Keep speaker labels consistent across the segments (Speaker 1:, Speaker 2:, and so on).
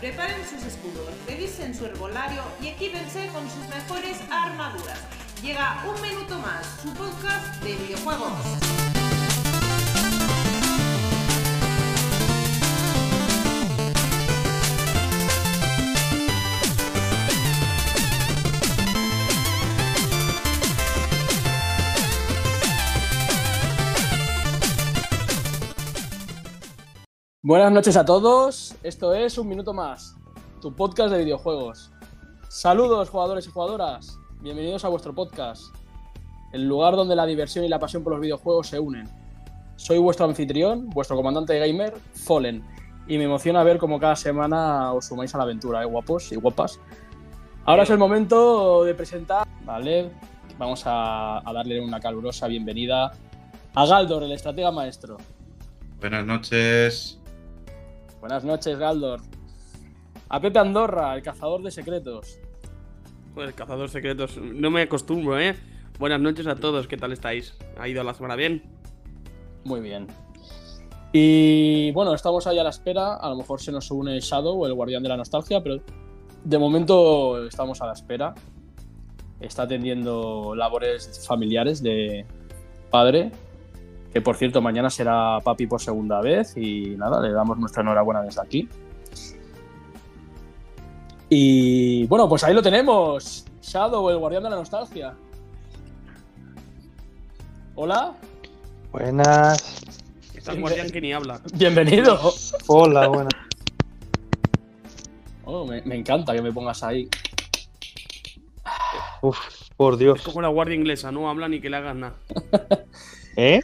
Speaker 1: Preparen sus escudos, revisen su herbolario y equípense con sus mejores armaduras. Llega un minuto más, su podcast de videojuegos.
Speaker 2: Buenas noches a todos, esto es Un Minuto Más, tu podcast de videojuegos. Saludos jugadores y jugadoras, bienvenidos a vuestro podcast, el lugar donde la diversión y la pasión por los videojuegos se unen. Soy vuestro anfitrión, vuestro comandante gamer, Fallen, y me emociona ver cómo cada semana os sumáis a la aventura, ¿eh, guapos y guapas. Ahora es el momento de presentar, ¿vale? Vamos a, a darle una calurosa bienvenida a Galdor, el estratega maestro.
Speaker 3: Buenas noches.
Speaker 2: Buenas noches, Galdor. A Pepe Andorra, el cazador de secretos.
Speaker 4: Pues el cazador de secretos. No me acostumbro, ¿eh? Buenas noches a todos, ¿qué tal estáis? ¿Ha ido la semana bien?
Speaker 2: Muy bien. Y bueno, estamos ahí a la espera. A lo mejor se nos une Shadow, el guardián de la nostalgia, pero de momento estamos a la espera. Está atendiendo labores familiares de padre. Que por cierto, mañana será papi por segunda vez. Y nada, le damos nuestra enhorabuena desde aquí. Y bueno, pues ahí lo tenemos. Shadow, el guardián de la nostalgia. Hola.
Speaker 5: Buenas.
Speaker 4: Está el guardián que ni habla.
Speaker 2: Bienvenido.
Speaker 5: Hola, buenas.
Speaker 2: Oh, me, me encanta que me pongas ahí.
Speaker 5: Uf, por Dios.
Speaker 4: Es como la guardia inglesa, no habla ni que le hagas nada.
Speaker 5: ¿Eh?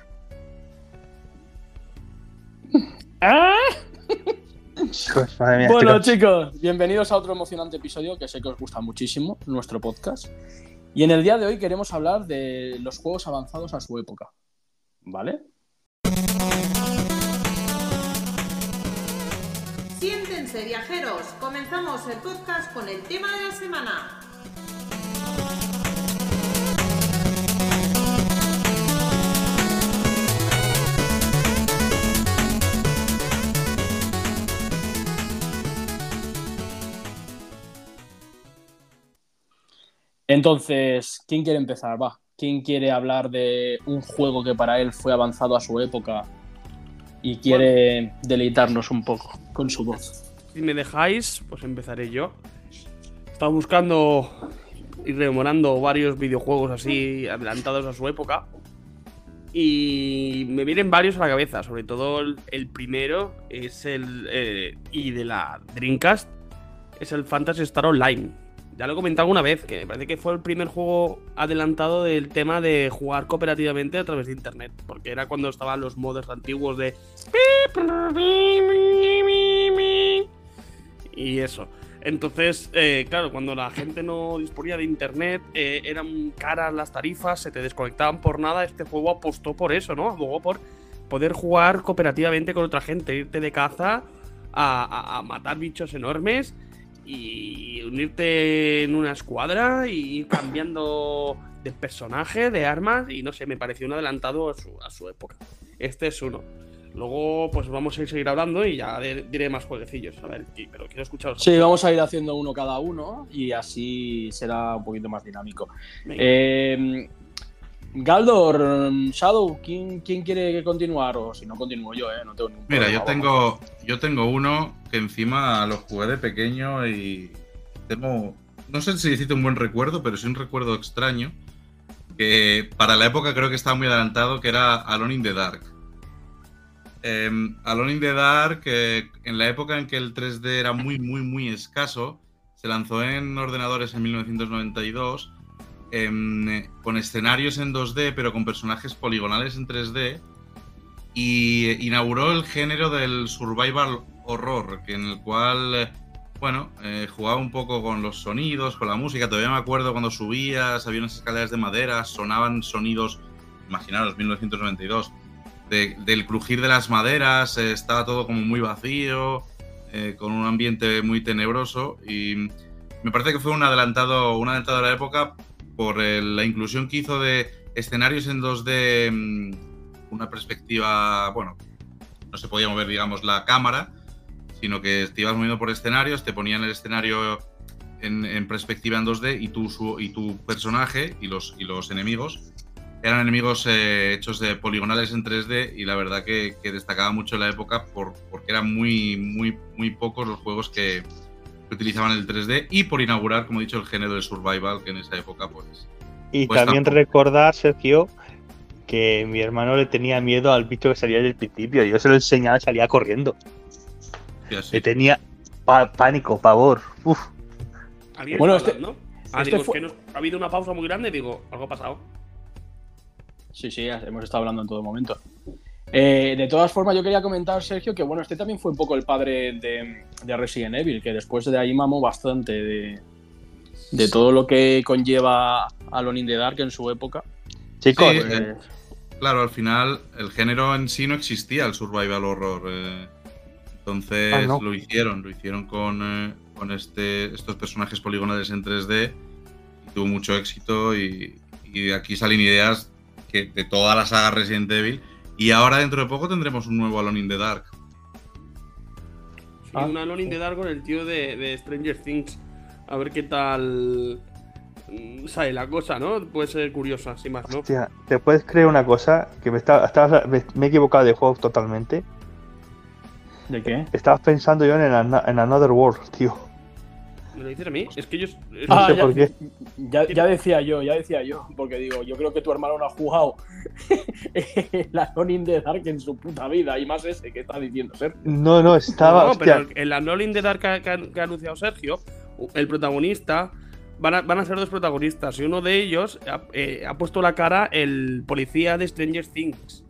Speaker 5: Pues, madre mía,
Speaker 2: Bueno, chicos, bienvenidos a otro emocionante episodio que sé que os gusta muchísimo, nuestro podcast. Y en el día de hoy queremos hablar de los juegos avanzados a su época. ¿Vale?
Speaker 1: Siéntense viajeros, comenzamos el podcast con el tema de la semana.
Speaker 2: Entonces, ¿quién quiere empezar? Va. ¿Quién quiere hablar de un juego que para él fue avanzado a su época y quiere deleitarnos un poco con su voz?
Speaker 4: Si me dejáis, pues empezaré yo. Estaba buscando y rememorando varios videojuegos así adelantados a su época. Y me vienen varios a la cabeza, sobre todo el, primero es el. eh, y de la Dreamcast, es el Fantasy Star Online. Ya lo he comentado alguna vez, que me parece que fue el primer juego adelantado del tema de jugar cooperativamente a través de internet. Porque era cuando estaban los modos antiguos de. Y eso. Entonces, eh, claro, cuando la gente no disponía de internet, eh, eran caras las tarifas, se te desconectaban por nada. Este juego apostó por eso, ¿no? Luego por poder jugar cooperativamente con otra gente, irte de caza a matar bichos enormes y unirte en una escuadra y ir cambiando de personaje, de armas, y no sé, me pareció un adelantado a su, a su época. Este es uno. Luego, pues vamos a ir seguir hablando y ya de- diré más jueguecillos. A ver, pero quiero escucharos.
Speaker 2: Sí, vamos a ir haciendo uno cada uno y así será un poquito más dinámico.
Speaker 4: Venga.
Speaker 2: Eh, Galdor, Shadow, ¿quién, quién quiere continuar? O si no, continúo yo, ¿eh? No tengo ningún
Speaker 3: Mira,
Speaker 2: problema,
Speaker 3: yo tengo, yo tengo uno que encima lo jugué de pequeño y tengo, no sé si decirte un buen recuerdo, pero sí un recuerdo extraño, que para la época creo que estaba muy adelantado, que era Alone in the Dark. Em, Alone in the Dark, eh, en la época en que el 3D era muy, muy, muy escaso, se lanzó en ordenadores en 1992, em, eh, con escenarios en 2D, pero con personajes poligonales en 3D, y inauguró el género del survival horror, que en el cual, bueno, eh, jugaba un poco con los sonidos, con la música. Todavía me acuerdo cuando subías, había unas escaleras de madera, sonaban sonidos, imaginaros, 1992, de- del crujir de las maderas, eh, estaba todo como muy vacío, eh, con un ambiente muy tenebroso y me parece que fue un adelantado, un adelantado de la época por el- la inclusión que hizo de escenarios en 2D, mm, una perspectiva, bueno, no se podía mover, digamos, la cámara, sino que te ibas moviendo por escenarios, te ponían el escenario en, en perspectiva en 2D y tu, su- y tu personaje y los, y los enemigos eran enemigos eh, hechos de poligonales en 3D y la verdad que, que destacaba mucho en la época por, porque eran muy, muy, muy pocos los juegos que utilizaban el 3D y por inaugurar, como he dicho, el género del survival que en esa época pues...
Speaker 5: Y
Speaker 3: Pues
Speaker 5: también
Speaker 3: tampoco.
Speaker 5: recordar, Sergio, que mi hermano le tenía miedo al bicho que salía desde el principio. Yo se lo enseñaba y salía corriendo.
Speaker 3: y así.
Speaker 5: Le tenía pa- pánico, pavor. Uf.
Speaker 4: ¿Alguien
Speaker 2: Bueno, este-
Speaker 4: hablando? Ah,
Speaker 2: este
Speaker 4: digo, es
Speaker 2: fue-
Speaker 4: que no- ha habido una pausa muy grande y digo, algo ha pasado.
Speaker 2: Sí, sí, hemos estado hablando en todo momento. Eh, de todas formas, yo quería comentar, Sergio, que bueno, este también fue un poco el padre de, de Resident Evil, que después de ahí mamó bastante de, de todo lo que conlleva Alone in the Dark en su época.
Speaker 5: Chicos,
Speaker 3: Sí, eh, Claro, al final el género en sí no existía, el survival horror. eh. Entonces
Speaker 5: Ah, ¿no?
Speaker 3: lo hicieron, lo hicieron con, eh, con este, estos personajes poligonales en 3D y tuvo mucho éxito y, y de aquí salen ideas que de toda la saga Resident Evil y ahora dentro de poco tendremos un nuevo Alone in the Dark.
Speaker 4: Sí,
Speaker 2: Ah,
Speaker 4: una Alone in the Dark con el tío de, de Stranger Things. A ver qué tal mm, sale la cosa, ¿no? Puede ser curiosa, sin más, ¿no?
Speaker 5: hostia, ¿te puedes creer una cosa? Que me, estaba, estaba- me, me he equivocado de juego totalmente.
Speaker 2: ¿De qué?
Speaker 5: Estabas pensando yo en Another World, tío.
Speaker 4: ¿Me lo dices a mí? Es que yo.
Speaker 5: sé
Speaker 2: ya,
Speaker 5: por qué.
Speaker 2: Ya, ya decía yo, ya decía yo, porque digo, yo creo que tu hermano no ha jugado la Alone in the Dark en su puta vida, y más ese que está diciendo Sergio.
Speaker 5: No, no, estaba.
Speaker 4: No,
Speaker 5: hostia,
Speaker 4: pero en la Alone in the Dark que, ha- que que ha anunciado Sergio, el protagonista. Van a, van a ser dos protagonistas y uno de ellos ha, eh, ha puesto la cara el policía de Stranger Things.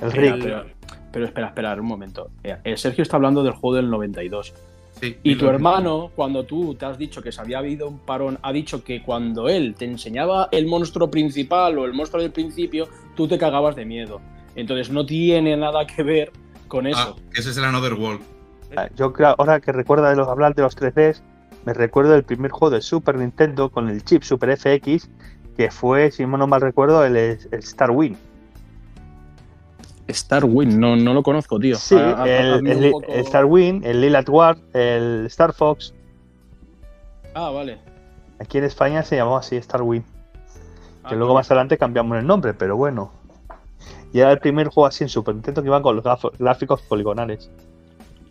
Speaker 5: el Rick.
Speaker 2: pero, pero espera, espera, un momento. Eh, eh, Sergio está hablando del juego del 92.
Speaker 3: Sí,
Speaker 2: Y tu hermano, cuando tú te has dicho que se había habido un parón, ha dicho que cuando él te enseñaba el monstruo principal o el monstruo del principio, tú te cagabas de miedo. Entonces no tiene nada que ver con
Speaker 3: Ah,
Speaker 2: eso.
Speaker 3: ese es el Another World.
Speaker 5: Ah, Yo creo, ahora que recuerda de los hablar de los 3Ds, me recuerdo del primer juego de Super Nintendo con el chip Super FX, que fue, si no mal recuerdo, el, el Star Wing.
Speaker 2: Star Wing, no, no lo conozco, tío.
Speaker 5: Sí, el, el-
Speaker 2: poco-
Speaker 5: el Star Wing, el Lilat el Star Fox.
Speaker 2: Ah, vale.
Speaker 5: Aquí en España se llamaba así Star Wing. Que
Speaker 2: Ah,
Speaker 5: luego más adelante cambiamos el nombre, pero bueno. Y era el primer juego así en Super Nintendo que iba con los gráficos poligonales.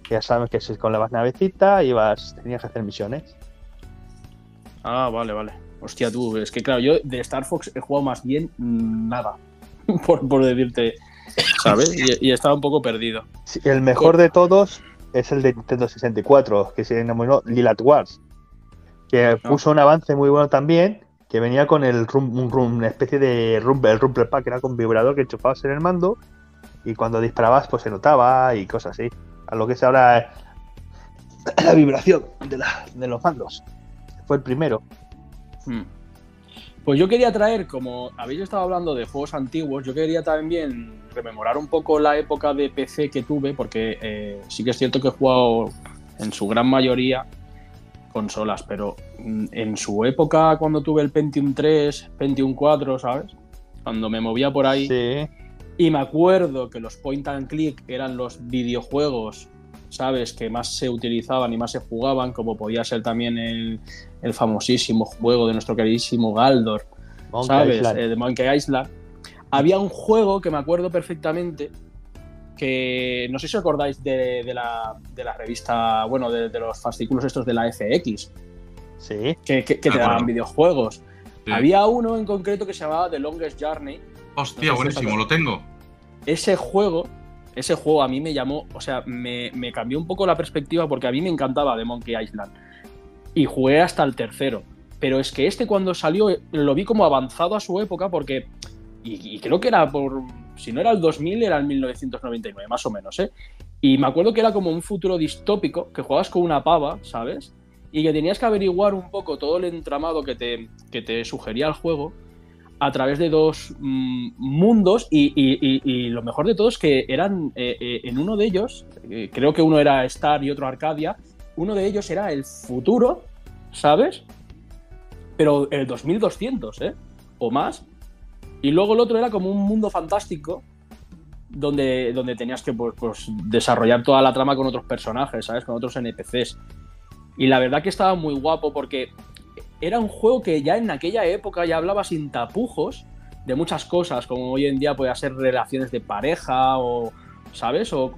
Speaker 5: Ya sabes que es con la navecita ibas, tenías que hacer misiones.
Speaker 2: Ah, vale, vale. Hostia, tú, es que claro, yo de Star Fox he jugado más bien nada. por, por decirte, ¿sabes? Y, y estaba un poco perdido.
Speaker 5: Sí, el mejor de todos es el de Nintendo 64, que se denominó Lilat Wars. Que puso un avance muy bueno también, que venía con el rum, un rum- una especie de rumble, el rumble pack, que era con vibrador que enchufabas en el mando y cuando disparabas pues se notaba y cosas así. A lo que es ahora la vibración de, la- de los mandos. Fue el primero.
Speaker 2: Hmm. Pues yo quería traer, como habéis estado hablando de juegos antiguos, yo quería también rememorar un poco la época de PC que tuve, porque eh, sí que es cierto que he jugado en su gran mayoría consolas, pero mm, en su época cuando tuve el Pentium 3, Pentium 4, ¿sabes? Cuando me movía por ahí,
Speaker 5: Sí.
Speaker 2: y me acuerdo que los point and click eran los videojuegos, ¿sabes? Que más se utilizaban y más se jugaban, como podía ser también el, el famosísimo juego de nuestro queridísimo Galdor,
Speaker 5: Monkey
Speaker 2: ¿sabes?
Speaker 5: Island.
Speaker 2: Eh, de Monkey Island. Había un juego que me acuerdo perfectamente, que no sé si os acordáis de, de la, de la revista, bueno, de, de los fascículos estos de la FX,
Speaker 5: Sí.
Speaker 2: que, que- que te
Speaker 3: Me acuerdo.
Speaker 2: daban videojuegos.
Speaker 3: Sí.
Speaker 2: Había uno en concreto que se llamaba The Longest Journey,
Speaker 3: Hostia,
Speaker 2: no sé si
Speaker 3: buenísimo, lo tengo.
Speaker 2: ese juego, ese juego a mí me llamó, o sea, me, cambió un poco la perspectiva porque a mí me encantaba de Monkey Island. Y jugué hasta el tercero. Pero es que este cuando salió lo vi como avanzado a su época porque... Y, y creo que era por... Si no era el 2000, era el 1999, más o menos, ¿eh? Y me acuerdo que era como un futuro distópico, que jugabas con una pava, ¿sabes? Y que tenías que averiguar un poco todo el entramado que te, que te sugería el juego a través de dos mm, mundos y, y- y- lo mejor de todo es que eran eh, eh, en uno de ellos, eh, creo que uno era Star y otro Arcadia, uno de ellos era el futuro, ¿sabes? Pero el 2200, ¿eh? O más. Y luego el otro era como un mundo fantástico donde, donde tenías que pues, pues, desarrollar toda la trama con otros personajes, ¿sabes? Con otros NPCs. Y la verdad que estaba muy guapo porque era un juego que ya en aquella época ya hablaba sin tapujos de muchas cosas, como hoy en día puede ser relaciones de pareja o, ¿sabes? O,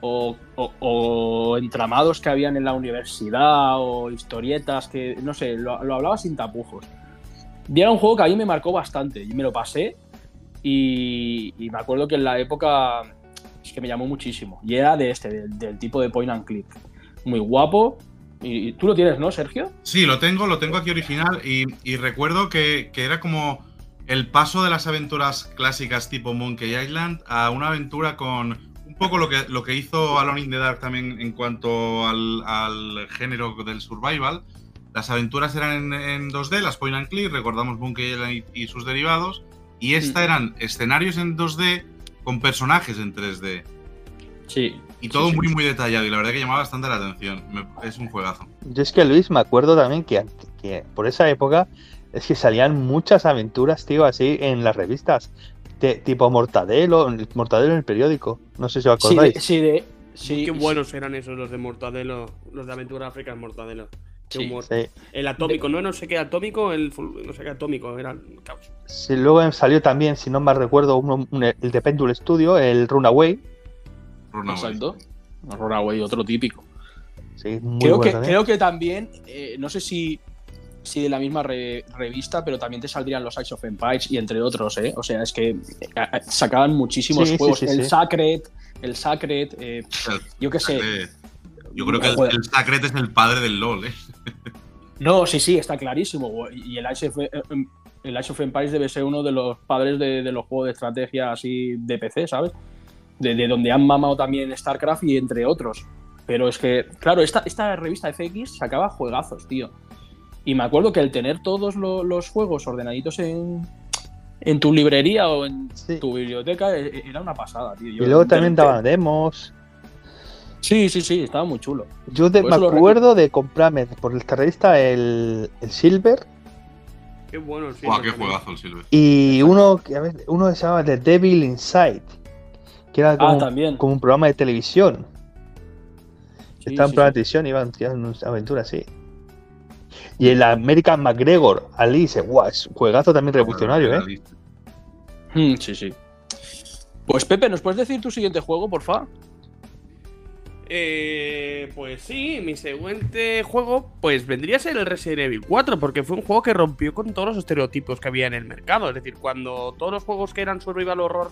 Speaker 2: o, o, entramados que habían en la universidad o historietas que, no sé, lo, hablaba sin tapujos. Y era un juego que a mí me marcó bastante. Y me lo pasé y, me acuerdo que en la época es que me llamó muchísimo. Y era de este, del, tipo de point and click. Muy guapo. Y, tú lo tienes, ¿no, Sergio?
Speaker 3: Sí, lo tengo, lo tengo aquí original. Y, recuerdo que, era como el paso de las aventuras clásicas tipo Monkey Island a una aventura con un poco lo que, lo que hizo Alone in the Dark también en cuanto al, género del survival. Las aventuras eran en, 2D, las point and click, recordamos Monkey Island y sus derivados. Y esta eran escenarios en 2D con personajes en 3D.
Speaker 2: Sí.
Speaker 3: Y todo muy, muy detallado. Y la verdad que llamaba bastante la atención. es un juegazo.
Speaker 5: Yo es que, Luis, me acuerdo también que, que por esa época es que salían muchas aventuras, tío, así en las revistas. tipo Mortadelo, Mortadelo en el periódico. No sé si os acordáis.
Speaker 2: Sí, de, sí,
Speaker 4: Qué buenos eran esos los de Mortadelo, los de Aventura África en Mortadelo.
Speaker 2: Sí,
Speaker 4: El atómico, no, no sé qué atómico, el no sé qué atómico, era caos.
Speaker 5: Sí, luego salió también, si no me recuerdo, uno, el de Pendule Studio, el Runaway.
Speaker 2: Runaway. Exacto. Runaway, otro típico.
Speaker 5: Sí, muy
Speaker 2: creo, que, creo que también, eh, no sé si, si de la misma revista, pero también te saldrían los Ice of Empires y entre otros, ¿eh? O sea, es que eh, eh, sacaban muchísimos juegos. el Sacred, el Sacred, yo qué sé.
Speaker 3: Yo creo que el, Sacred es el padre del LOL, ¿eh?
Speaker 2: No, sí, sí, está clarísimo. Y el Age of, el of Empires debe ser uno de los padres de, los juegos de estrategia así de PC, ¿sabes? De, donde han mamado también StarCraft y entre otros. Pero es que, claro, esta, esta revista FX sacaba juegazos, tío. Y me acuerdo que el tener todos los juegos ordenaditos en, en tu librería o en tu biblioteca e, e, era una pasada, tío.
Speaker 5: y luego también daban demos.
Speaker 2: Sí, sí, sí, estaba muy chulo.
Speaker 5: Yo me acuerdo de comprarme por esta revista el, el Silver.
Speaker 4: Qué bueno el Silver.
Speaker 3: qué juegazo el Silver.
Speaker 5: Y uno, a ver, uno se llama The Devil Inside. Que era como,
Speaker 2: ah, también.
Speaker 5: como un programa de televisión. Estaba en programa de televisión y iban tirando una aventura así. Y el American McGregor, Alice, guau, es un juegazo también revolucionario, ¿eh?
Speaker 2: Hmm, sí, sí. Pues Pepe, ¿nos puedes decir tu siguiente juego, por favor?
Speaker 4: Eh, pues sí, mi siguiente juego pues vendría a ser el Resident Evil 4 porque fue un juego que rompió con todos los estereotipos que había en el mercado. Es decir, cuando todos los juegos que eran survival horror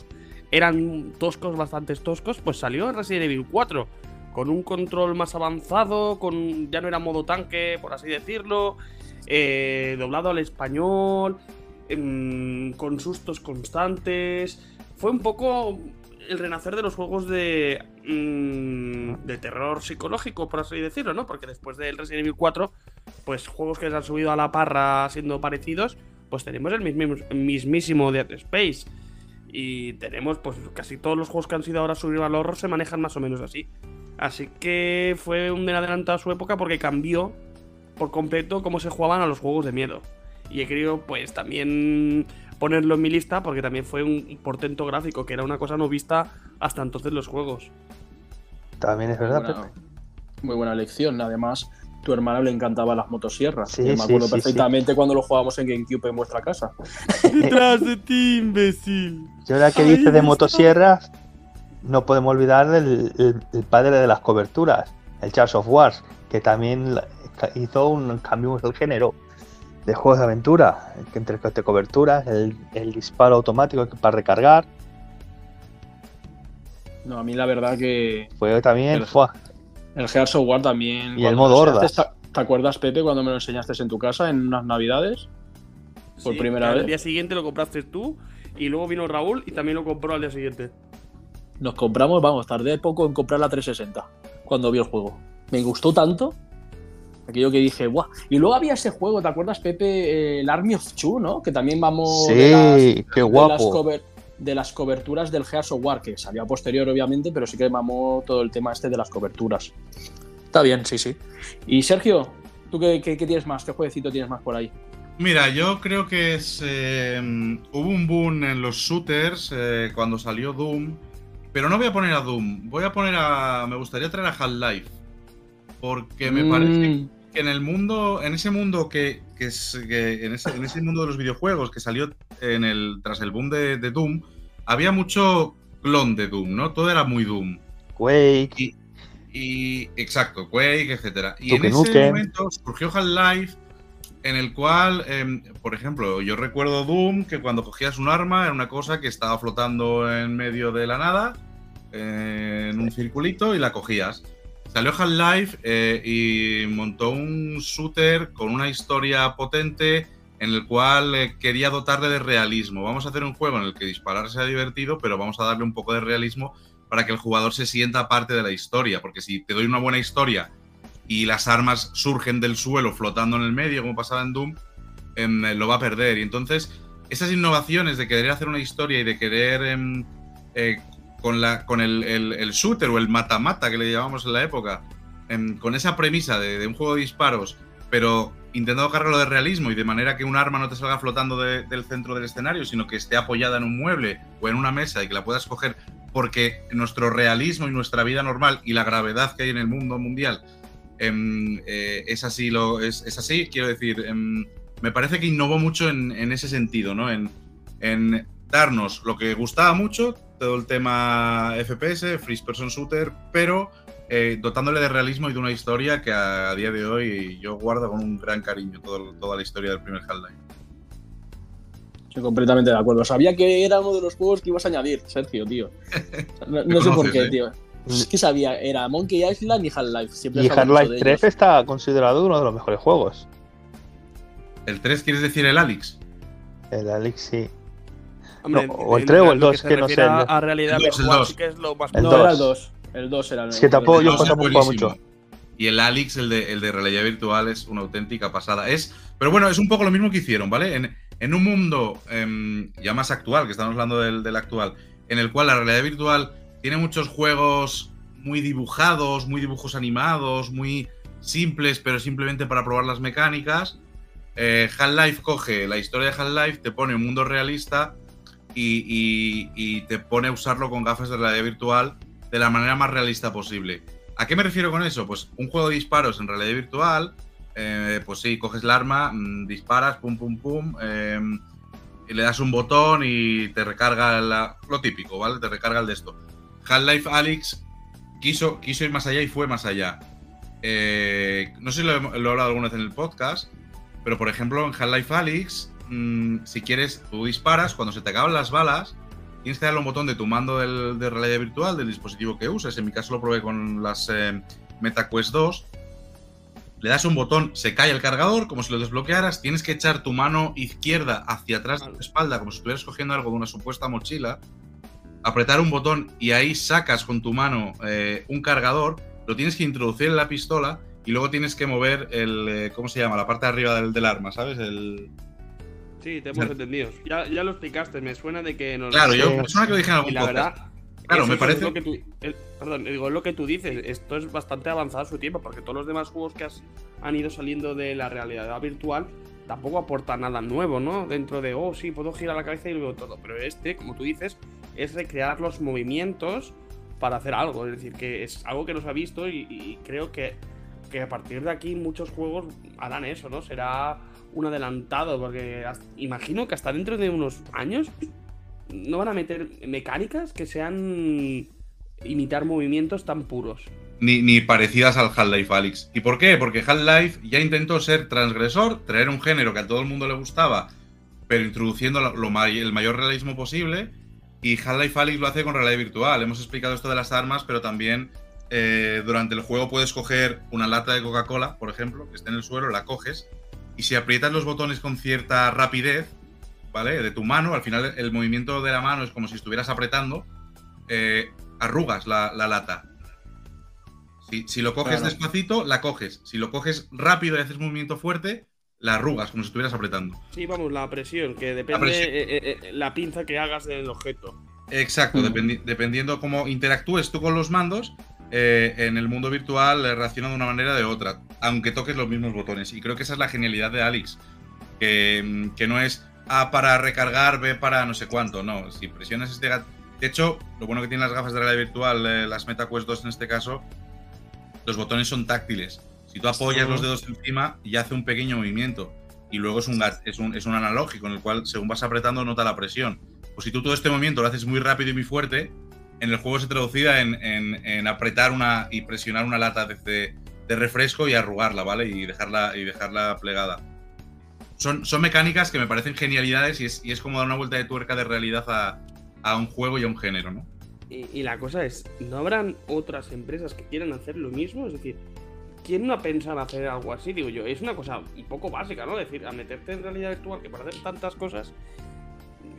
Speaker 4: eran toscos, bastante toscos, pues salió Resident Evil 4 con un control más avanzado, con ya no era modo tanque, por así decirlo, eh, doblado al español, em, con sustos constantes. Fue un poco el renacer de los juegos de, mm, de terror psicológico, por así decirlo, ¿no? Porque después del Resident Evil 4, pues juegos que se han subido a la parra siendo parecidos, pues tenemos el mismísimo Dead Space. Y tenemos, pues casi todos los juegos que han sido ahora subir al horror se manejan más o menos así. Así que fue un adelantado a su época porque cambió por completo cómo se jugaban a los juegos de miedo. Y he querido, pues, también ponerlo en mi lista porque también fue un portento gráfico, que era una cosa no vista hasta entonces los juegos.
Speaker 5: También es verdad,
Speaker 2: Muy buena elección. Además, tu hermano le encantaban las motosierras. Sí, me acuerdo perfectamente cuando lo jugábamos en GameCube en vuestra casa.
Speaker 4: Detrás de ti, imbécil.
Speaker 5: Y ahora que dices de motosierras, no podemos olvidar el, padre de las coberturas, el Charles of Wars, que también hizo un cambio del género de juegos de aventura, entre coberturas, el, el disparo automático para recargar.
Speaker 2: No, a mí la verdad que.
Speaker 5: Fue también.
Speaker 2: El,
Speaker 5: fue.
Speaker 2: el Gears of War también.
Speaker 5: Y el modo horda.
Speaker 2: ¿Te acuerdas, Pepe, cuando me lo enseñaste en tu casa en unas navidades? Por primera vez.
Speaker 4: El día siguiente lo compraste tú y luego vino Raúl y también lo compró al día siguiente.
Speaker 2: Nos compramos, vamos, tardé poco en comprar la 360 cuando vi el juego. Me gustó tanto Aquello que dije, ¡guau! Y luego había ese juego, ¿te acuerdas, Pepe? El Army of Two, ¿no? Que también vamos.
Speaker 5: Sí, de qué guapo.
Speaker 2: De las, coberturas del Gears of War, que salió a posterior, obviamente, pero sí que mamó todo el tema este de las coberturas. Está bien, sí, sí. Y Sergio, ¿tú qué, tienes más? ¿Qué jueguecito tienes más por ahí?
Speaker 3: Mira, yo creo que es, eh, hubo un boom en los shooters eh, cuando salió Doom pero no voy a poner a Doom, voy a poner a. Me gustaría traer a Half-Life. Porque me parece
Speaker 2: Mm,
Speaker 3: que en el mundo, en ese mundo que, que es- que en, ese, en ese mundo de los videojuegos que salió en el, tras el boom de, de Doom, había mucho clon de Doom, ¿no? Todo era muy Doom.
Speaker 5: Quake.
Speaker 3: Y, y- exacto, Quake, etcétera. Y
Speaker 5: Duke
Speaker 3: en ese momento surgió Half-Life, en el cual, em, por ejemplo, yo recuerdo Doom, que cuando cogías un arma era una cosa que estaba flotando en medio de la nada, eh, en un circulito, y la cogías. Salió Half-Life eh, y montó un shooter con una historia potente en el cual eh, quería dotarle de realismo. Vamos a hacer un juego en el que disparar sea divertido, pero vamos a darle un poco de realismo para que el jugador se sienta parte de la historia. Porque si te doy una buena historia y las armas surgen del suelo flotando en el medio, como pasaba en Doom, em, eh, lo va a perder. Y entonces, esas innovaciones de querer hacer una historia y de querer em, eh, con, el, shooter o el mata-mata que le llamamos en la época, con esa premisa de, un juego de disparos, pero intentando cargarlo de realismo y de manera que un arma no te salga flotando de- del centro del escenario, sino que esté apoyada en un mueble o en una mesa y que la puedas coger porque nuestro realismo y nuestra vida normal y la gravedad que hay en el mundo mundial em, eh, es así, lo, es, así, quiero decir, em, me parece que innovó mucho en, ese sentido, ¿no? En darnos lo que gustaba mucho, todo el tema FPS, Free Person Shooter, pero eh, dotándole de realismo y de una historia que a, día de hoy yo guardo con un gran cariño todo- toda la historia del primer Half-Life.
Speaker 2: Estoy completamente de acuerdo. Sabía que era uno de los juegos que ibas a añadir, Sergio, tío. No, no sé por qué,
Speaker 3: eh?
Speaker 2: tío. Es que sabía, era Monkey Island y Half-Life.
Speaker 5: Y Half-Life
Speaker 2: de
Speaker 5: 3
Speaker 2: ellos.
Speaker 5: está considerado uno de los mejores juegos.
Speaker 3: ¿El 3 quieres decir el Alex?
Speaker 5: El Alex sí.
Speaker 4: Hombre,
Speaker 5: No, o el
Speaker 4: en-
Speaker 5: tres o
Speaker 4: en
Speaker 5: el
Speaker 4: lo
Speaker 5: dos,
Speaker 4: se
Speaker 5: que no sé,
Speaker 4: a-
Speaker 5: el-
Speaker 4: A realidad
Speaker 3: el dos, el
Speaker 4: virtual
Speaker 3: dos.
Speaker 4: sí que es lo más
Speaker 5: El
Speaker 2: no,
Speaker 5: dos.
Speaker 2: era el 2. El 2 era el
Speaker 5: Es que tampoco yo tampoco mucho.
Speaker 3: Y el Alex, el de, el de realidad virtual, es una auténtica pasada. Es, pero bueno, es un poco lo mismo que hicieron, ¿vale? En, en un mundo em, ya más actual, que estamos hablando del, del actual, en el cual la realidad virtual tiene muchos juegos muy dibujados, muy dibujos animados, muy simples, pero simplemente para probar las mecánicas. eh, Half-Life coge la historia de Half-Life, te pone un mundo realista y, te pone a usarlo con gafas de realidad virtual de la manera más realista posible. ¿A qué me refiero con eso? Pues un juego de disparos en realidad virtual, eh, pues sí, coges el arma, mm, disparas, pum, pum, pum, eh, y le das un botón y te recarga la- lo típico, ¿vale? Te recarga el de esto. Half-Life Alyx quiso, quiso ir más allá y fue más allá. Eh, no sé si lo, lo he hablado alguna vez en el podcast, pero por ejemplo en Half-Life Alyx, mm, si quieres, tú disparas, cuando se te acaban las balas, tienes que darle un botón de tu mando del- de realidad virtual, del dispositivo que uses. En mi caso lo probé con las eh, MetaQuest 2. Le das un botón, se cae el cargador, como si lo desbloquearas. Tienes que echar tu mano izquierda hacia atrás de tu espalda, como si estuvieras cogiendo algo de una supuesta mochila. Apretar un botón y ahí sacas con tu mano eh, un cargador. Lo tienes que introducir en la pistola y luego tienes que mover el. eh, ¿Cómo se llama? La parte de arriba del, del arma, ¿sabes? El,
Speaker 4: Sí, te hemos entendido. Ya, ya lo explicaste, me suena de que nos.
Speaker 3: Claro, yo me suena que lo dije en
Speaker 4: Y
Speaker 3: algún
Speaker 4: la
Speaker 3: podcast.
Speaker 4: verdad.
Speaker 3: Claro, me
Speaker 4: es
Speaker 3: parece.
Speaker 4: lo que tú- el- perdón, digo, es lo que tú dices. Esto es bastante avanzado a su tiempo, porque todos los demás juegos que has- han ido saliendo de la realidad virtual tampoco aportan nada nuevo, ¿no? Dentro de, oh, sí, puedo girar la cabeza y luego todo. Pero este, como tú dices, es recrear los movimientos para hacer algo. Es decir, que es algo que no se ha visto y, y creo que, que a partir de aquí muchos juegos harán eso, ¿no? Será un adelantado, porque imagino que hasta dentro de unos años no van a meter mecánicas que sean imitar movimientos tan puros.
Speaker 3: ni, ni parecidas al Half-Life Alyx. ¿Y por qué? Porque Half-Life ya intentó ser transgresor, traer un género que a todo el mundo le gustaba, pero introduciendo el mayor realismo posible. Y Half-Life Alyx lo hace con realidad virtual. Hemos explicado esto de las armas, pero también eh, durante el juego puedes coger una lata de Coca-Cola, por ejemplo, que esté en el suelo, la coges, y si aprietas los botones con cierta rapidez, ¿vale? De tu mano, al final el movimiento de la mano es como si estuvieras apretando, eh, arrugas la, la lata. Si, si lo coges
Speaker 2: Claro.
Speaker 3: despacito, la coges. Si lo coges rápido y haces movimiento fuerte, la arrugas, como si estuvieras apretando.
Speaker 4: Sí, vamos, la presión, que depende
Speaker 3: presión.
Speaker 4: eh, eh, eh, la pinza que hagas del objeto.
Speaker 3: Exacto,
Speaker 2: Mm.
Speaker 3: dependi- dependiendo cómo interactúes tú con los mandos, eh, en el mundo virtual eh, reacciona de una manera o de otra, aunque toques los mismos botones. Y creo que esa es la genialidad de Alex, que, mm, que no es A para recargar, B para no sé cuánto, no. Si presionas este gat- De hecho, lo bueno que tienen las gafas de realidad virtual, eh, las MetaQuest 2 en este caso, los botones son táctiles. Si tú apoyas los dedos encima, ya hace un pequeño movimiento. Y luego es un, es un, es un analógico en el cual, según vas apretando, nota la presión. Pues si tú todo este movimiento lo haces muy rápido y muy fuerte, en el juego se traducirá en, en- en apretar una y presionar una lata de, de- refresco y arrugarla, ¿vale? Y dejarla, y dejarla plegada. Son, son mecánicas que me parecen genialidades y es, y es como dar una vuelta de tuerca de realidad a, a un juego y a un género, ¿no?
Speaker 4: Y, y la cosa es, ¿no habrán otras empresas que quieran hacer lo mismo? Es decir, ¿quién no ha pensado en hacer algo así? Digo yo, es una cosa poco básica, ¿no? Es decir, a meterte en realidad virtual que para hacer tantas cosas,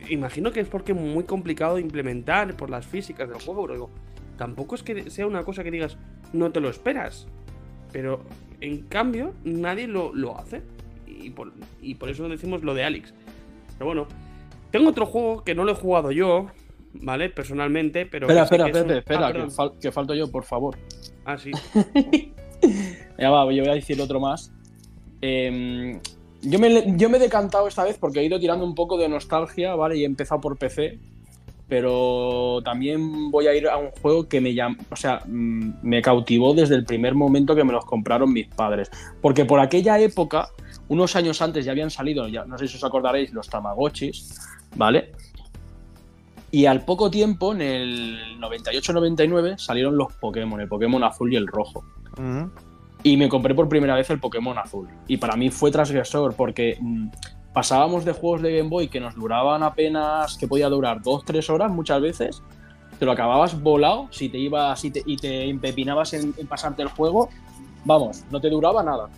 Speaker 4: imagino que es porque es muy complicado de implementar por las físicas del juego, pero digo, tampoco es que sea una cosa que digas, no te lo esperas. Pero en cambio, nadie lo, lo hace. Y por, y por eso decimos lo de Alex. Pero bueno, tengo otro juego que no lo he jugado yo, ¿vale? Personalmente, pero.
Speaker 2: Espera, espera,
Speaker 4: que es un-
Speaker 2: espera,
Speaker 4: Ah,
Speaker 2: que, fal- que falto yo, por favor.
Speaker 4: Ah, sí.
Speaker 2: Ya va, yo voy a decir otro más. Eh, yo, me, he decantado esta vez porque he ido tirando un poco de nostalgia, ¿vale? Y he empezado por PC. Pero también voy a ir a un juego que me llam- o sea, mm, me cautivó desde el primer momento que me los compraron mis padres. Porque por aquella época, unos años antes ya habían salido, ya, no sé si os acordaréis, los Tamagotchis, ¿vale? Y al poco tiempo, en el 98-99, salieron los Pokémon, el Pokémon azul y el rojo.
Speaker 5: Mm.
Speaker 2: Y me compré por primera vez el Pokémon azul. Y para mí fue transgresor porque mm, pasábamos de juegos de Game Boy que nos duraban apenas, que podía durar 2-3 horas muchas veces. Te lo acababas volado si te ibas y te, empepinabas en, pasarte el juego. Vamos, no te duraba nada.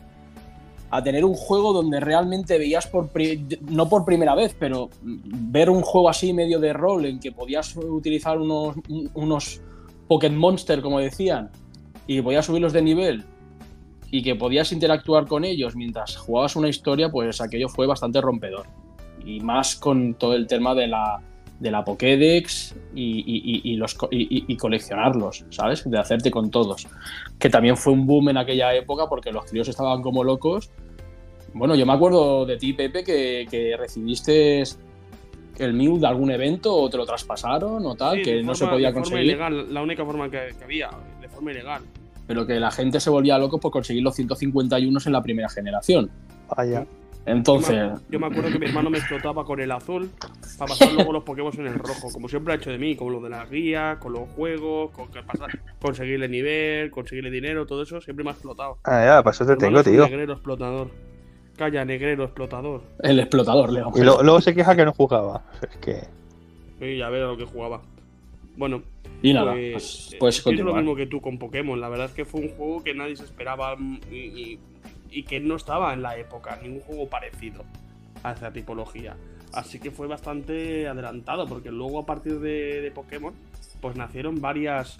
Speaker 2: A tener un juego donde realmente veías por no por primera vez, pero mm, ver un juego así medio de rol en que podías utilizar unos, un- unos Pokémon Monster, como decían, y podías subirlos de nivel y que podías interactuar con ellos mientras jugabas una historia, pues aquello fue bastante rompedor. Y más con todo el tema de la, de la Pokédex y, y- y- los, y, coleccionarlos, ¿sabes? De hacerte con todos. Que también fue un boom en aquella época porque los críos estaban como locos. Bueno, yo me acuerdo de ti, Pepe, que, que recibiste el Mew de algún evento o te lo traspasaron o tal,
Speaker 4: Sí,
Speaker 2: que no se
Speaker 4: forma-
Speaker 2: podía
Speaker 4: de forma
Speaker 2: conseguir.
Speaker 4: ilegal, la única forma que, que había, de forma ilegal.
Speaker 2: Pero que la gente se volvía loco por conseguir los 151 en la primera generación.
Speaker 5: Vaya.
Speaker 2: Entonces,
Speaker 4: Yo me, yo me acuerdo que mi hermano me explotaba con el azul para pasar luego los Pokémon en el rojo, como siempre ha hecho de mí, con lo de la guía, con los juegos, con que pasar- conseguirle nivel, conseguirle dinero, todo eso, siempre me ha explotado.
Speaker 5: Ah, ya, para eso te
Speaker 4: Mi
Speaker 5: tengo, tío.
Speaker 4: Negrero explotador. Calla, negrero explotador.
Speaker 2: el explotador, le
Speaker 5: Y lo- luego se queja que no jugaba. Es que.
Speaker 4: Y ya veo lo que jugaba. Bueno,
Speaker 2: Y nada,
Speaker 4: pues,
Speaker 2: pues puedes
Speaker 4: pienso lo mismo que tú con Pokémon. La verdad es que fue un juego que nadie se esperaba y, y- y que no estaba en la época, ningún juego parecido a esa tipología. Así que fue bastante adelantado, porque luego a partir de, de Pokémon, pues nacieron varias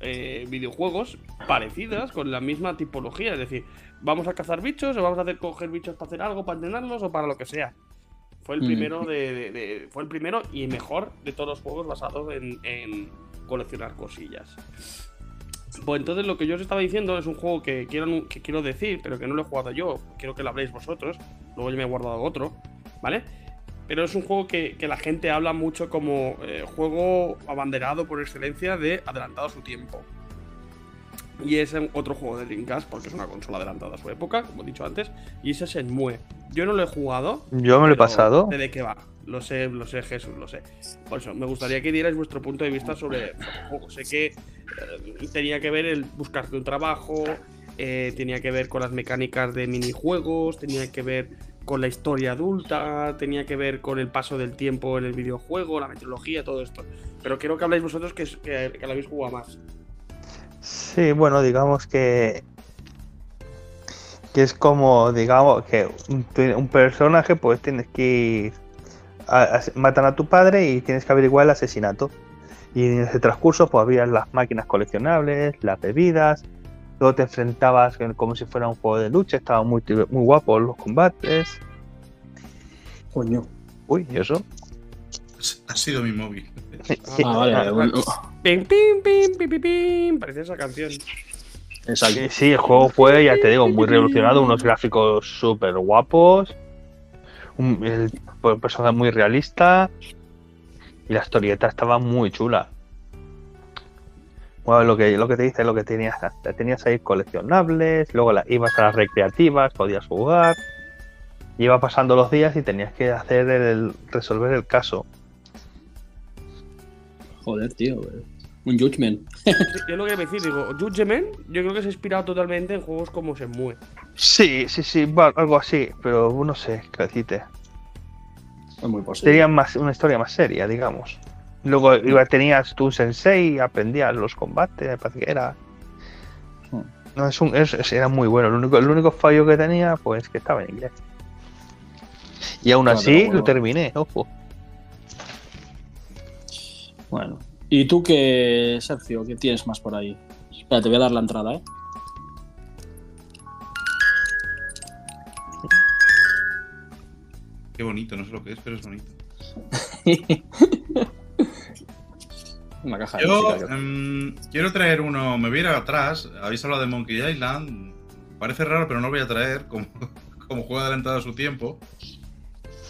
Speaker 4: eh, videojuegos parecidas con la misma tipología. Es decir, vamos a cazar bichos o vamos a hacer coger bichos para hacer algo, para entrenarlos o para lo que sea. Fue el
Speaker 2: Mm.
Speaker 4: primero de, de- de- fue el primero y mejor de todos los juegos basados en, en coleccionar cosillas. Pues entonces lo que yo os estaba diciendo es un juego que quiero, que quiero decir, pero que no lo he jugado yo. Quiero que lo habléis vosotros. Luego yo me he guardado otro, ¿vale? Pero es un juego que, que la gente habla mucho como eh, juego abanderado por excelencia de adelantado a su tiempo. Y es otro juego de Dreamcast, porque es una consola adelantada a su época, como he dicho antes. Y ese es Shenmue. Yo no lo he jugado,
Speaker 5: Yo me lo he pasado.
Speaker 4: de qué va. Lo sé, lo sé, Jesús, lo sé. Por eso, me gustaría que dierais vuestro punto de vista sobre. Sé que eh, tenía que ver el buscarte un trabajo, eh, tenía que ver con las mecánicas de minijuegos, tenía que ver con la historia adulta, tenía que ver con el paso del tiempo en el videojuego, la meteorología, todo esto. Pero quiero que habláis vosotros que, que, habéis jugado más.
Speaker 5: Sí, bueno, digamos que. Que es como, digamos, que un, un personaje, pues tienes que ir. A- a- matan a tu padre y tienes que averiguar el asesinato. Y en ese transcurso, pues había las máquinas coleccionables, las bebidas. Luego te enfrentabas en- como si fuera un juego de lucha. Estaban muy, muy guapos los combates.
Speaker 2: Coño.
Speaker 5: Uy, ¿y eso?
Speaker 3: Ha sido mi móvil.
Speaker 2: Ah, vale,
Speaker 5: Ah,
Speaker 2: bueno,
Speaker 4: Pim, pim, pim, pim, pim, pim. Parecía esa canción.
Speaker 2: exacto.
Speaker 5: Sí, sí, el juego fue, ya te digo, muy revolucionado, unos gráficos súper guapos, un el, personaje muy realista Y la historieta estaba muy chula. Bueno, lo que, lo que te dice, lo que tenías, tenías ahí coleccionables, luego ibas a las recreativas, podías jugar, iba pasando los días y tenías que hacer el, resolver el caso.
Speaker 2: Joder, tío. eh. Un Judgment.
Speaker 4: Yo lo que iba a decir, digo, Judgment, yo creo que se ha inspirado totalmente en juegos como Shenmue.
Speaker 5: Sí, sí, sí, algo así, pero no sé, qué decirte.
Speaker 2: Es muy posible.
Speaker 5: Sería más, una historia más seria, digamos. Luego iba, tenías tu sensei, aprendías los combates, me parece que era.
Speaker 2: Hmm.
Speaker 5: No, es un, es- era muy bueno. El único, el único fallo que tenía, pues que estaba en inglés. Y aún
Speaker 2: Claro,
Speaker 5: así
Speaker 2: bueno.
Speaker 5: lo terminé, ojo.
Speaker 2: Bueno. ¿Y tú qué, Sergio? ¿Qué tienes más por ahí? Espera, te voy a dar la entrada, ¿eh?
Speaker 3: Qué bonito, no sé lo que es, pero es bonito.
Speaker 2: Una caja de
Speaker 3: Yo
Speaker 2: música.
Speaker 3: em, quiero traer uno, me voy a ir atrás, habéis hablado de Monkey Island, parece raro pero no lo voy a traer como, como juego adelantado a su tiempo,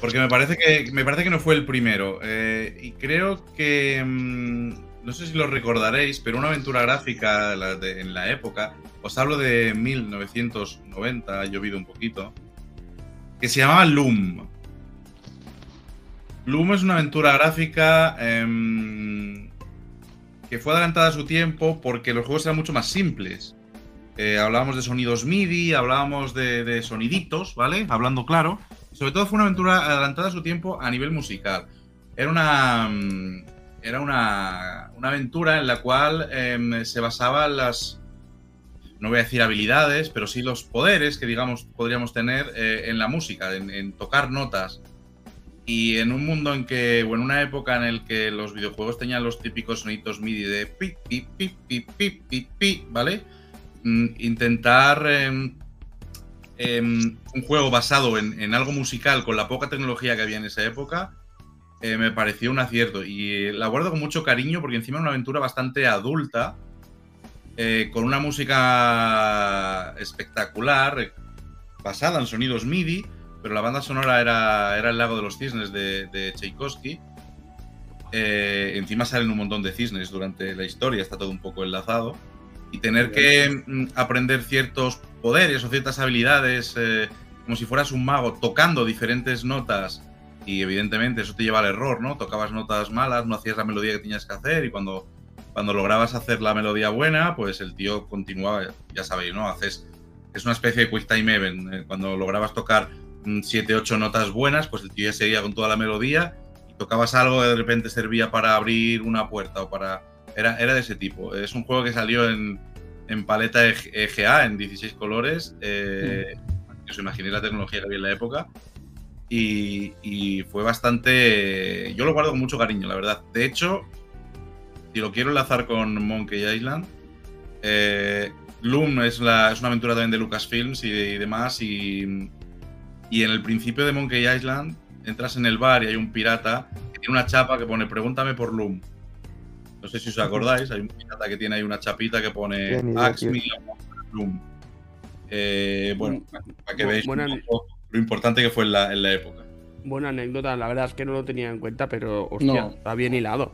Speaker 3: porque me parece que, me parece que no fue el primero, eh, y creo que, em, no sé si lo recordaréis, pero una aventura gráfica en la época, os hablo de 1990, ha llovido un poquito, que se llamaba Loom. Loom es una aventura gráfica em, que fue adelantada a su tiempo porque los juegos eran mucho más simples. Eh, hablábamos de sonidos MIDI, hablábamos de soniditos, ¿vale? Hablando claro. Sobre todo fue una aventura adelantada a su tiempo a nivel musical. Era una. mm, Era una, una aventura en la cual em, se basaban las. No voy a decir habilidades, pero sí los poderes que, digamos, podríamos tener eh, en la música, en, en tocar notas. Y en un mundo en que, o en una época en el que los videojuegos tenían los típicos sonidos MIDI de pi, pi, pi, pi, pi, pi, pi, ¿vale? Mm, intentar em, em, un juego basado en, en algo musical con la poca tecnología que había en esa época, eh, me pareció un acierto. Y eh, la guardo con mucho cariño porque encima es una aventura bastante adulta, eh, con una música espectacular, eh, basada en sonidos MIDI, pero la banda sonora era, era El Lago de los Cisnes de, de Tchaikovsky. Eh, encima salen un montón de cisnes durante la historia, está todo un poco enlazado. Y tener que mm, aprender ciertos poderes o ciertas habilidades, eh, como si fueras un mago, tocando diferentes notas, y evidentemente eso te lleva al error, ¿no? Tocabas notas malas, no hacías la melodía que tenías que hacer, y cuando, cuando lograbas hacer la melodía buena, pues el tío continuaba, ya sabéis, ¿no? Haces, es una especie de quick time event. eh, Cuando lograbas tocar 7, 8 notas buenas, pues el tío ya seguía con toda la melodía y tocabas algo de repente servía para abrir una puerta o para... Era, era de ese tipo. Es un juego que salió en, en paleta EG- EGA, en 16 colores. Eh, os imaginéis la tecnología que había en la época. Y, y fue bastante... Yo lo guardo con mucho cariño, la verdad. De hecho, si lo quiero enlazar con Monkey Island, eh, Loom es, la, es una aventura también de Lucasfilms y, y demás. Y, y en el principio de Monkey Island entras en el bar y hay un pirata que tiene una chapa que pone pregúntame por Loom. No sé si os acordáis, hay un pirata que tiene ahí una chapita que pone
Speaker 5: tío.
Speaker 3: me Loom. Eh, bueno, para que
Speaker 4: Bu-
Speaker 3: veáis
Speaker 4: buena-
Speaker 3: un poco lo importante que fue en la, en la época.
Speaker 4: Buena anécdota, la verdad es que no lo tenía en cuenta, pero hostia,
Speaker 2: No.
Speaker 4: está bien hilado.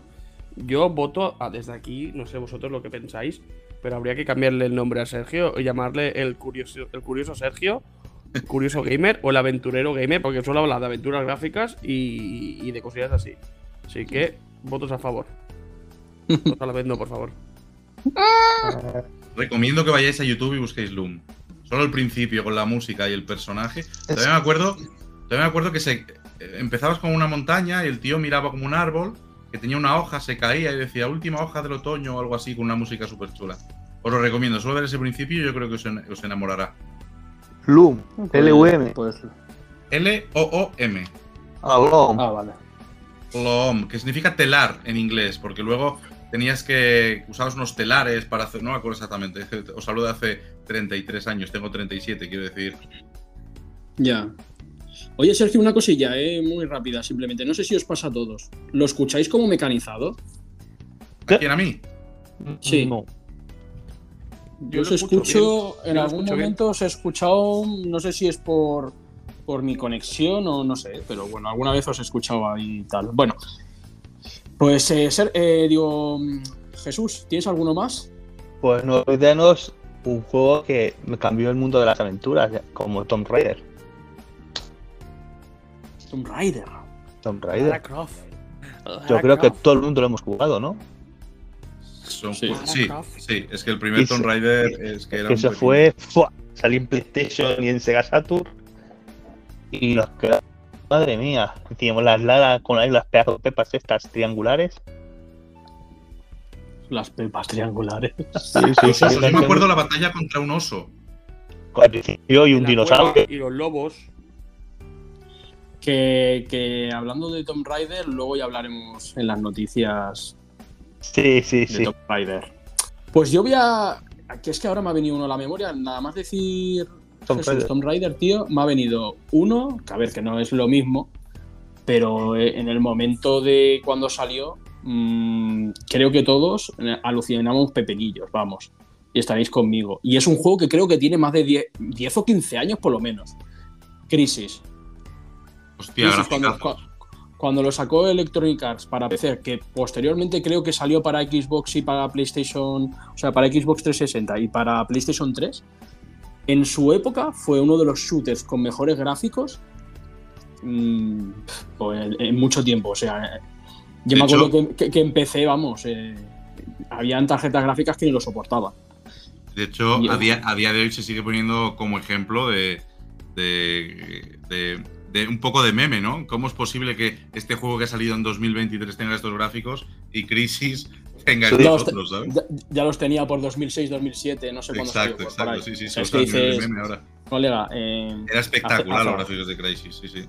Speaker 4: Yo voto a- desde aquí, no sé vosotros lo que pensáis, pero habría que cambiarle el nombre a Sergio y llamarle el curioso, el curioso Sergio, el curioso gamer o el aventurero gamer, porque solo habla de aventuras gráficas y, y de cosillas así. Así que, votos a favor. Votos a la vez no, por favor.
Speaker 3: Recomiendo que vayáis a YouTube y busquéis Loom. Solo el principio con la música y el personaje. Todavía me acuerdo, todavía me acuerdo que se eh, empezabas con una montaña y el tío miraba como un árbol que tenía una hoja, se caía y decía última hoja del otoño o algo así con una música súper chula. Os lo recomiendo, solo ver ese principio y yo creo que os, en- os enamorará.
Speaker 5: Loom, LUM,
Speaker 3: L-O-O-M.
Speaker 5: Alom.
Speaker 2: ah, vale.
Speaker 3: Loom, que significa telar en inglés, porque luego tenías que usabas unos telares para hacer, no me acuerdo exactamente, os hablo de hace 33 años, tengo 37, quiero decir.
Speaker 2: Ya. Oye, Sergio, una cosilla, eh, muy rápida, simplemente. No sé si os pasa a todos. ¿Lo escucháis como mecanizado?
Speaker 3: ¿A quién a mí?
Speaker 2: Sí.
Speaker 5: No.
Speaker 2: Yo
Speaker 4: Yo
Speaker 2: os
Speaker 4: lo escucho bien.
Speaker 2: en
Speaker 4: Yo
Speaker 2: algún
Speaker 4: escucho bien.
Speaker 2: momento os he escuchado, no sé si es por, por mi conexión o no sé, pero bueno, alguna vez os he escuchado ahí y tal. Bueno, Pues, eh, ser- eh, digo, Jesús, ¿tienes alguno más?
Speaker 5: Pues no olvidarnos un juego que me cambió el mundo de las aventuras, como Tomb Raider.
Speaker 2: Tomb Raider.
Speaker 5: Tomb
Speaker 4: Lara
Speaker 5: Raider.
Speaker 4: Croft.
Speaker 5: Yo
Speaker 4: Lara
Speaker 5: creo que todo el mundo lo hemos jugado, ¿no?
Speaker 3: Son
Speaker 2: Sí.
Speaker 3: sí, sí, es que el primer Tomb Raider es que era
Speaker 5: que
Speaker 3: pepino.
Speaker 5: fue, ¡fua! salió en PlayStation y en Sega Saturn. Y los que. Madre mía, teníamos las Lara con ahí las pedazos de pepas estas triangulares.
Speaker 2: Las pepas triangulares.
Speaker 5: Sí,
Speaker 3: Los osos, yo me acuerdo la batalla contra un oso.
Speaker 5: Con el principio y un dinosaurio.
Speaker 4: Y los lobos.
Speaker 2: Que, que hablando de Tomb Raider, luego ya hablaremos en las noticias
Speaker 5: Sí, sí,
Speaker 2: de
Speaker 5: sí.
Speaker 2: Tomb Raider. Pues yo voy a. Que es que ahora me ha venido uno a la memoria, nada más decir
Speaker 5: Tomb
Speaker 2: Jesús,
Speaker 5: Raider.
Speaker 2: Tomb Raider, tío, me ha venido uno, que a ver, que no es lo mismo, pero eh, en el momento de cuando salió, mm, creo que todos eh, alucinamos pepenillos, vamos, y estaréis conmigo. Y es un juego que creo que tiene más de 10, 10 o 15 años por lo menos. Crisis.
Speaker 3: Hostia,
Speaker 2: Crisis, cuando, cuando lo sacó Electronic Arts para PC, que posteriormente creo que salió para Xbox y para PlayStation, o sea, para Xbox 360 y para PlayStation 3, en su época fue uno de los shooters con mejores gráficos mm, pues, en, en mucho tiempo. O sea, yo me acuerdo
Speaker 3: hecho-
Speaker 2: que, que- que en PC, vamos, eh, habían tarjetas gráficas que ni lo soportaban.
Speaker 3: De hecho,
Speaker 2: Y-
Speaker 3: a día, a día de hoy se sigue poniendo como ejemplo de, de, de- de un poco de meme, ¿no? ¿Cómo es posible que este juego que ha salido en 2023 tenga estos gráficos y Crisis
Speaker 5: Sí.
Speaker 3: estos
Speaker 2: Ya los, te-
Speaker 3: otros, ¿sabes?
Speaker 2: ya- ya los tenía por 2006, 2007, no sé cuándo.
Speaker 3: Exacto, exacto.
Speaker 2: ahí.
Speaker 3: Sí, sí,
Speaker 2: O sea, es que dices,
Speaker 3: ahora.
Speaker 2: colega, eh,
Speaker 3: Era espectacular los gráficos de Crisis, sí, sí.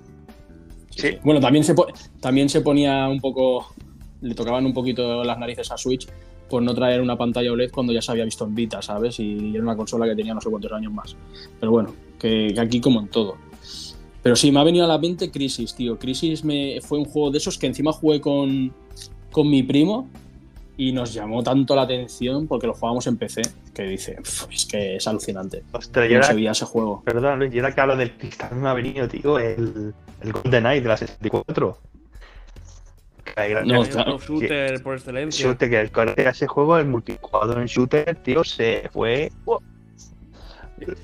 Speaker 5: Sí.
Speaker 2: Bueno, también se, también se ponía un poco. Le tocaban un poquito las narices a Switch por no traer una pantalla OLED cuando ya se había visto en Vita, ¿sabes? Y era una consola que tenía no sé cuántos años más. Pero bueno, que, que aquí como en todo. Pero sí, me ha venido a la mente Crisis, tío. Crisis me, fue un juego de esos que encima jugué con, con mi primo y nos llamó tanto la atención porque lo jugábamos en PC que dice, "Pf, es que es alucinante.
Speaker 5: Ostras,
Speaker 2: se veía ese juego.
Speaker 5: perdón, Luis, y ahora que hablo del cristal me ha venido, tío, el, el Golden Eye de la 64. Que hay gran-
Speaker 2: No, claro.
Speaker 4: shooter por excelencia.
Speaker 5: Shooter, que el core de ese juego, el multijugador en shooter, tío, se fue. ¡wow!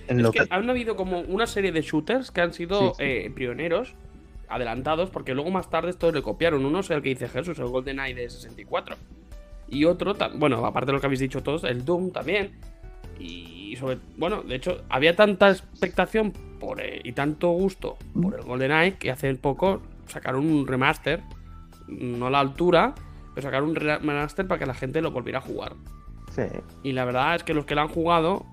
Speaker 5: En
Speaker 4: Es
Speaker 5: lo
Speaker 4: que
Speaker 5: que-
Speaker 4: han habido como una serie de shooters que han sido
Speaker 5: Sí, sí.
Speaker 4: eh, pioneros, adelantados, porque luego más tarde estos le copiaron. Uno es el que dice Jesús, el GoldenEye de 64. Y otro, bueno, aparte de lo que habéis dicho todos, el Doom también. Y sobre, bueno, de hecho, había tanta expectación por, eh, y tanto gusto por el GoldenEye que hace poco sacaron un remaster, no a la altura, pero sacaron un remaster para que la gente lo volviera a jugar.
Speaker 5: sí.
Speaker 4: Y la verdad es que los que lo han jugado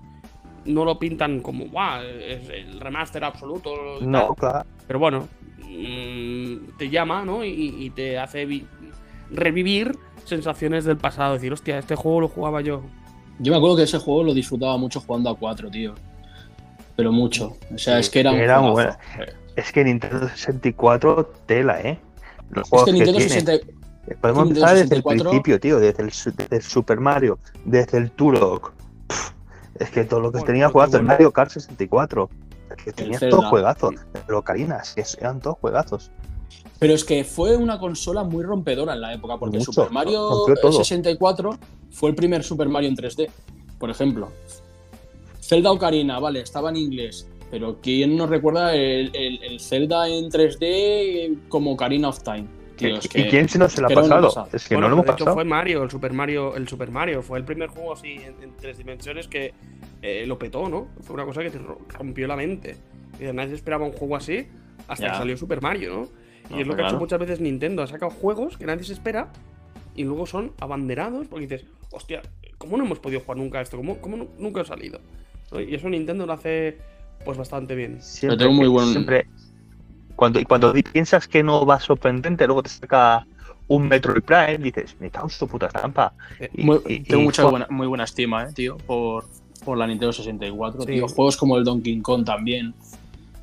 Speaker 4: no lo pintan como, guau, es el remaster absoluto.
Speaker 5: No,
Speaker 4: tal".
Speaker 5: claro.
Speaker 4: Pero bueno, mm, te llama, ¿no? Y, y te hace vi- revivir sensaciones del pasado. Decir, hostia, este juego lo jugaba yo.
Speaker 2: Yo me acuerdo que ese juego lo disfrutaba mucho jugando a 4, tío. Pero mucho. O sea,
Speaker 5: Sí,
Speaker 2: es que era un
Speaker 5: era
Speaker 2: juegazo.
Speaker 5: bueno. Es que Nintendo 64, tela, ¿eh? Los
Speaker 2: Es
Speaker 5: juegos
Speaker 2: que Nintendo
Speaker 5: tiene.
Speaker 2: 60.
Speaker 5: Podemos
Speaker 2: Nintendo
Speaker 5: empezar desde
Speaker 2: 64.
Speaker 5: el principio, tío, desde el, su- desde el Super Mario, desde el Turok. Pff, Es que todo lo que
Speaker 4: Bueno,
Speaker 5: tenía
Speaker 4: pues
Speaker 5: jugado,
Speaker 4: qué
Speaker 5: el
Speaker 4: bueno.
Speaker 5: Mario Kart 64. Es que tenía todos juegazos. Pero es- eran todos juegazos.
Speaker 2: Pero es que fue una consola muy rompedora en la época, porque
Speaker 5: Mucho,
Speaker 2: Super Mario
Speaker 5: rompió todo.
Speaker 2: 64 fue el primer Super Mario en 3D, por ejemplo. Zelda Ocarina, vale, estaba en inglés, pero ¿quién nos recuerda el, el- el Zelda en 3D como Ocarina of Time? Tío, es
Speaker 5: ¿Y quién se nos se lo ha pasado? Es que
Speaker 4: Bueno,
Speaker 5: no lo hemos
Speaker 4: de hecho
Speaker 5: pasado.
Speaker 4: fue Mario, el Super Mario, el Super Mario. Fue el primer juego así en, en tres dimensiones que eh, lo petó, ¿no? Fue una cosa que te ro- rompió la mente. Y nadie esperaba un juego así hasta
Speaker 2: Ya.
Speaker 4: que salió Super Mario, ¿no?
Speaker 2: No,
Speaker 4: y es lo que ha hecho muchas veces Nintendo. Ha sacado juegos que nadie se espera y luego son abanderados porque dices, hostia, ¿cómo no hemos podido jugar nunca a esto? ¿Cómo, cómo nu- nunca ha salido? Y eso Nintendo lo hace pues bastante bien.
Speaker 5: Siempre,
Speaker 2: tengo muy buen-
Speaker 5: siempre- cuando, y cuando piensas que no va sorprendente, luego te saca un Metroid Prime, dices, me cago en su puta estampa.
Speaker 4: Eh,
Speaker 5: Y-
Speaker 2: Muy-
Speaker 5: y-
Speaker 2: tengo
Speaker 5: y
Speaker 2: mucha
Speaker 5: fue-
Speaker 2: buena, muy buena estima, eh, tío, por, por la Nintendo 64.
Speaker 4: Sí.
Speaker 2: Tío. Juegos como el Donkey Kong también,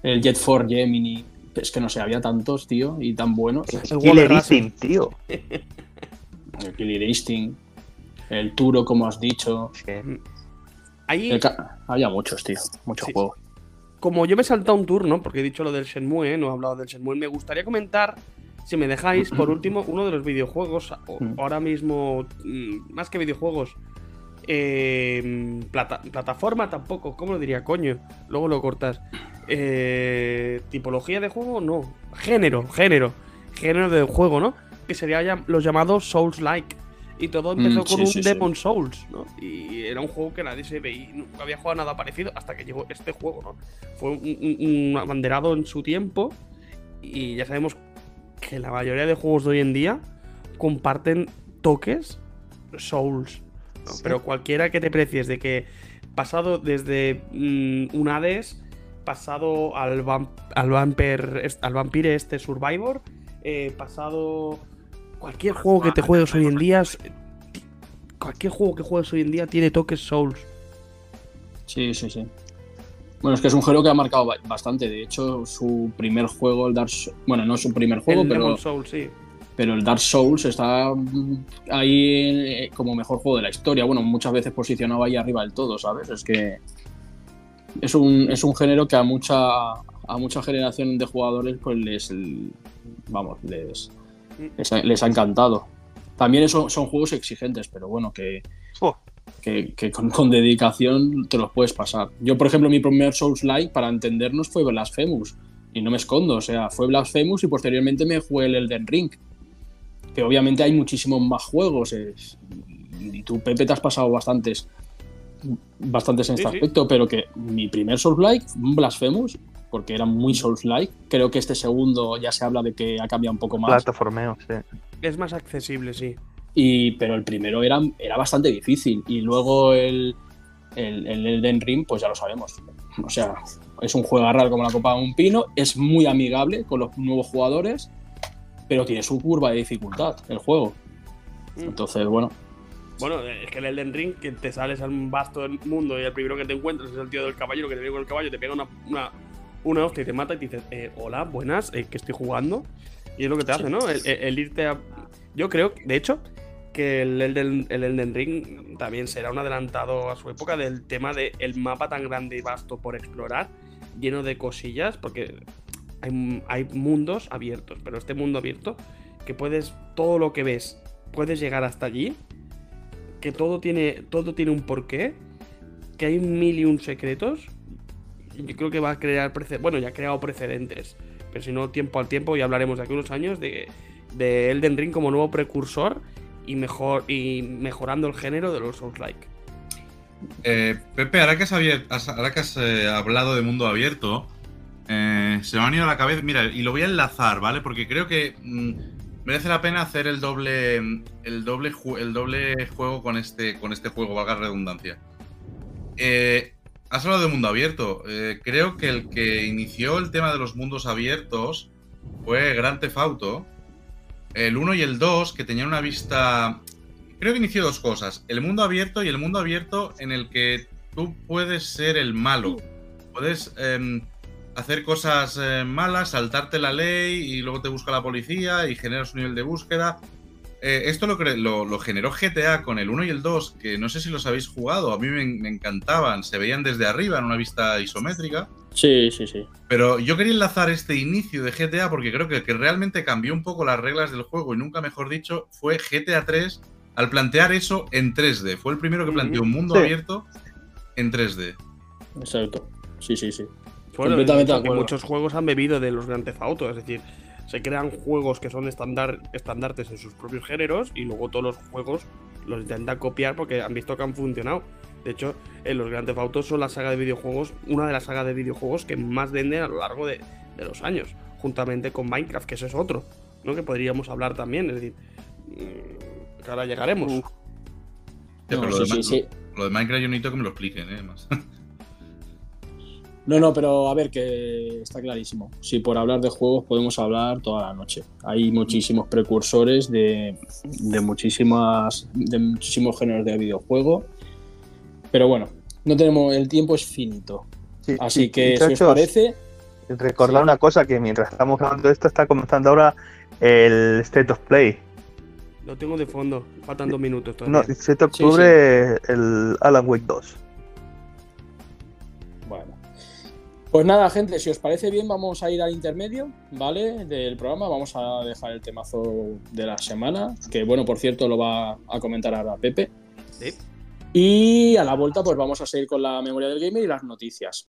Speaker 2: el Jet Force Gemini. Es que no sé, había tantos, tío, y tan buenos.
Speaker 4: el
Speaker 5: Killer. Instinct, tío.
Speaker 2: El Killer Instinct, el Turo, como has dicho.
Speaker 4: Ahí,
Speaker 2: El había muchos, tío, muchos
Speaker 4: Sí.
Speaker 2: juegos.
Speaker 4: como yo me he saltado un turno, porque he dicho lo del Shenmue, ¿eh? no he hablado del Shenmue, me gustaría comentar si me dejáis, por último, uno de los videojuegos,
Speaker 2: Mm.
Speaker 4: ahora mismo, mm, más que videojuegos, eh, plata- plataforma tampoco, ¿cómo lo diría, coño? Luego lo cortas. Eh, tipología de juego, no. Género, género. Género de juego, ¿no? Que sería los llamados Souls-like. Y todo empezó
Speaker 2: Mm,
Speaker 4: con
Speaker 2: sí,
Speaker 4: un
Speaker 2: sí, sí.
Speaker 4: Demon Souls, ¿no? Y era un juego que nadie se veía, nunca había jugado nada parecido hasta que llegó este juego, ¿no? Fue un, un- un abanderado en su tiempo y ya sabemos que la mayoría de juegos de hoy en día comparten toques Souls. ¿No?
Speaker 5: Sí.
Speaker 4: Pero cualquiera que te precies de que pasado desde mm, un Hades, pasado al, vam- al, Vampire, al Vampire este Survivor, eh, pasado cualquier juego que te juegues hoy en día, cualquier juego que juegues hoy en día tiene toques Souls.
Speaker 2: Sí, sí, sí. Bueno, es que es un género que ha marcado ba- bastante. De hecho, su primer juego, el Dark Souls. Bueno, no su primer juego,
Speaker 4: el
Speaker 2: pero,
Speaker 4: Demon Souls, sí.
Speaker 2: Pero el Dark Souls está mm, ahí eh, como mejor juego de la historia. Bueno, muchas veces posicionado ahí arriba del todo, ¿sabes? Es que es un, es un género que a mucha a mucha generación de jugadores pues les vamos les les ha, les ha encantado también son, son juegos exigentes pero bueno que
Speaker 5: Oh,
Speaker 2: que, que con, con dedicación te los puedes pasar. Yo, por ejemplo, mi primer Souls-like, para entendernos, fue Blasphemous. Y no me escondo, o sea, fue Blasphemous y posteriormente me jugué el Elden Ring. Que obviamente hay muchísimos más juegos. es- y tú, Pepe, te has pasado bastantes, bastantes en
Speaker 4: Sí,
Speaker 2: este
Speaker 4: sí.
Speaker 2: aspecto, pero que mi primer Souls-like Blasphemous, porque era muy Souls-like. Creo que este segundo ya se habla de que ha cambiado un poco más.
Speaker 5: plataformeo, sí.
Speaker 4: Es más accesible, sí.
Speaker 2: Y, pero el primero era, era bastante difícil. Y luego el, el, el Elden Ring, pues ya lo sabemos. O sea, es un juego raro como la copa de un pino. Es muy amigable con los nuevos jugadores, pero tiene su curva de dificultad el juego.
Speaker 4: Mm.
Speaker 2: Entonces, bueno,
Speaker 4: Bueno, es que el Elden Ring, que te sales al vasto del mundo y el primero que te encuentras es el tío del caballero que te viene con el caballo, te pega una, una, una hostia y te mata y te dices, eh, hola, buenas, eh, que estoy jugando. Y es lo que te
Speaker 2: Sí.
Speaker 4: hace, ¿no? El, el- el irte a... Yo creo, de hecho, que el Elden, el Elden Ring también será un adelantado a su época del tema del el mapa tan grande y vasto por explorar, lleno de cosillas, porque hay, hay mundos abiertos, pero este mundo abierto, que puedes, todo lo que ves, puedes llegar hasta allí, que todo tiene, todo tiene un porqué, que hay mil y un secretos, yo creo que va a crear precedentes, bueno, ya ha creado precedentes, pero si no, tiempo al tiempo, ya hablaremos de aquí unos años de, de Elden Ring como nuevo precursor y, mejor, y mejorando el género de los Souls-like.
Speaker 3: Eh, Pepe, ahora que has- ahora que has, eh, hablado de mundo abierto, eh, se me han ido a la cabeza. Mira, y lo voy a enlazar, ¿vale? Porque creo que mm, merece la pena hacer el doble, el doble, el doble juego con este, con este juego, valga redundancia. Eh, has hablado de mundo abierto. Eh, creo que el que inició el tema de los mundos abiertos fue Grand Theft Auto. El 1 y el 2, que tenían una vista creo que inició dos cosas. El mundo abierto y el mundo abierto en el que tú puedes ser el malo. Puedes em, hacer cosas eh, malas, saltarte la ley y luego te busca la policía y generas un nivel de búsqueda. Eh, esto lo, lo, lo generó GTA con el 1 y el 2, que no sé si los habéis jugado, a mí me, me encantaban, se veían desde arriba en una vista isométrica.
Speaker 2: sí, sí, sí.
Speaker 3: Pero yo quería enlazar este inicio de GTA porque creo que el que realmente cambió un poco las reglas del juego y nunca mejor dicho fue GTA 3 al plantear eso en 3D. Fue el primero que planteó un mundo
Speaker 5: Sí.
Speaker 3: abierto en 3D.
Speaker 2: Exacto. Sí, sí, sí.
Speaker 4: Bueno,
Speaker 2: Completamente de acuerdo.
Speaker 4: muchos juegos han bebido de los Grand Theft Auto, es decir, se crean juegos que son estándar, estandartes en sus propios géneros y luego todos los juegos los intentan copiar porque han visto que han funcionado. De hecho, en los Grand Theft Auto son la saga de videojuegos, una de las sagas de videojuegos que más venden a lo largo de, de los años, juntamente con Minecraft, que ese es otro, ¿no? Que podríamos hablar también, es decir, mm, que ahora llegaremos.
Speaker 2: No,
Speaker 3: pero lo,
Speaker 2: sí,
Speaker 3: de,
Speaker 2: sí,
Speaker 3: Ma-
Speaker 2: sí.
Speaker 3: lo de Minecraft yo necesito que me lo expliquen, ¿eh? Más.
Speaker 2: No, no, pero a ver, que está clarísimo. Si por hablar de juegos podemos hablar toda la noche. Hay muchísimos precursores de, de muchísimas de muchísimos géneros de videojuego. Pero bueno, no tenemos el tiempo es finito.
Speaker 5: Sí,
Speaker 2: Así que si os parece,
Speaker 5: Recordar
Speaker 2: Sí.
Speaker 5: una cosa, que mientras estamos hablando de esto, está comenzando ahora el State of Play.
Speaker 4: Lo tengo de fondo, faltan dos minutos
Speaker 5: No,
Speaker 4: todavía.
Speaker 5: el 7 de
Speaker 2: Sí,
Speaker 5: octubre el Alan Wake 2.
Speaker 2: Pues nada, gente, si os parece bien, vamos a ir al intermedio, ¿vale? Del programa. Vamos a dejar el temazo de la semana, que bueno, por cierto, lo va a comentar ahora Pepe.
Speaker 4: Sí.
Speaker 2: Y a la vuelta, pues vamos a seguir con la memoria del gamer y las noticias.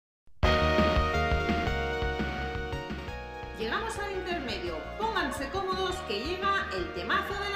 Speaker 1: Llegamos al intermedio. Pónganse cómodos que llega el temazo de la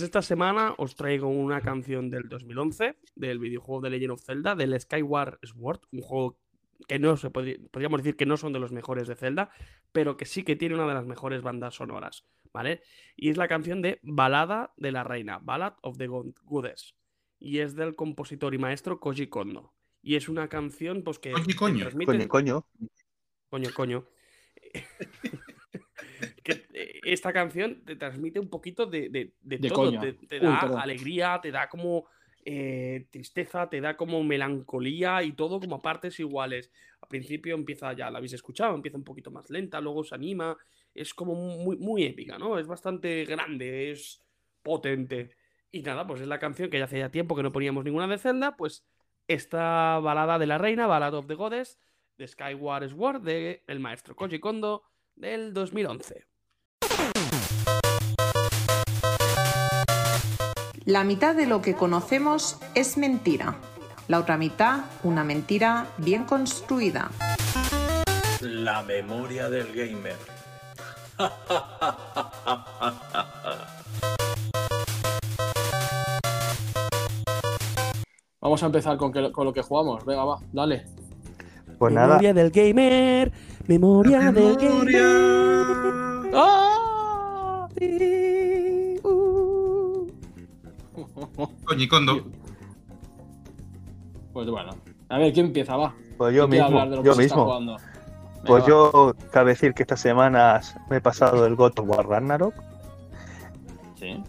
Speaker 4: Pues esta semana os traigo una canción del 2011 del videojuego de Legend of Zelda, del Skyward Sword, un juego que no se podría, podríamos decir que no son de los mejores de Zelda, pero que sí que tiene una de las mejores bandas sonoras, ¿vale? Y es la canción de Balada de la Reina, Ballad of the God- Goddess, y es del compositor y maestro Koji Kondo. Y es una canción pues que
Speaker 3: coño.
Speaker 4: transmite-
Speaker 5: Coño, coño.
Speaker 4: Coño, coño. esta canción te transmite un poquito de, de- de
Speaker 2: De
Speaker 4: todo. Te, da alegría, te da como eh, tristeza, te da como melancolía y todo como a partes iguales. Al principio empieza, ya la habéis escuchado, empieza un poquito más lenta, luego se anima. Es como muy, muy épica, ¿no? Es bastante grande, es potente. Y nada, pues es la canción que ya hace ya tiempo que no poníamos ninguna de Zelda, pues esta balada de la reina, Ballad of the Goddess, de Skyward Sword, de el maestro Koji Kondo, del 2011.
Speaker 1: La mitad de lo que conocemos es mentira. La otra mitad, una mentira bien construida.
Speaker 6: La memoria del gamer.
Speaker 2: Vamos a empezar con, que- con lo que jugamos. Venga, va, dale.
Speaker 5: Pues nada,
Speaker 4: memoria del gamer, memoria del
Speaker 3: ¡Memoria!
Speaker 4: gamer. ¡Ah! Sí, uh.
Speaker 3: Coñicondo.
Speaker 2: Pues bueno. A ver, ¿quién empieza? Va.
Speaker 5: pues yo
Speaker 2: ¿Quién quiere
Speaker 5: mismo,
Speaker 2: hablar de lo
Speaker 5: yo
Speaker 2: que se está
Speaker 5: mismo. Pues
Speaker 2: va.
Speaker 5: yo cabe decir que esta semana me he pasado el God of War Ragnarok.
Speaker 2: Sí.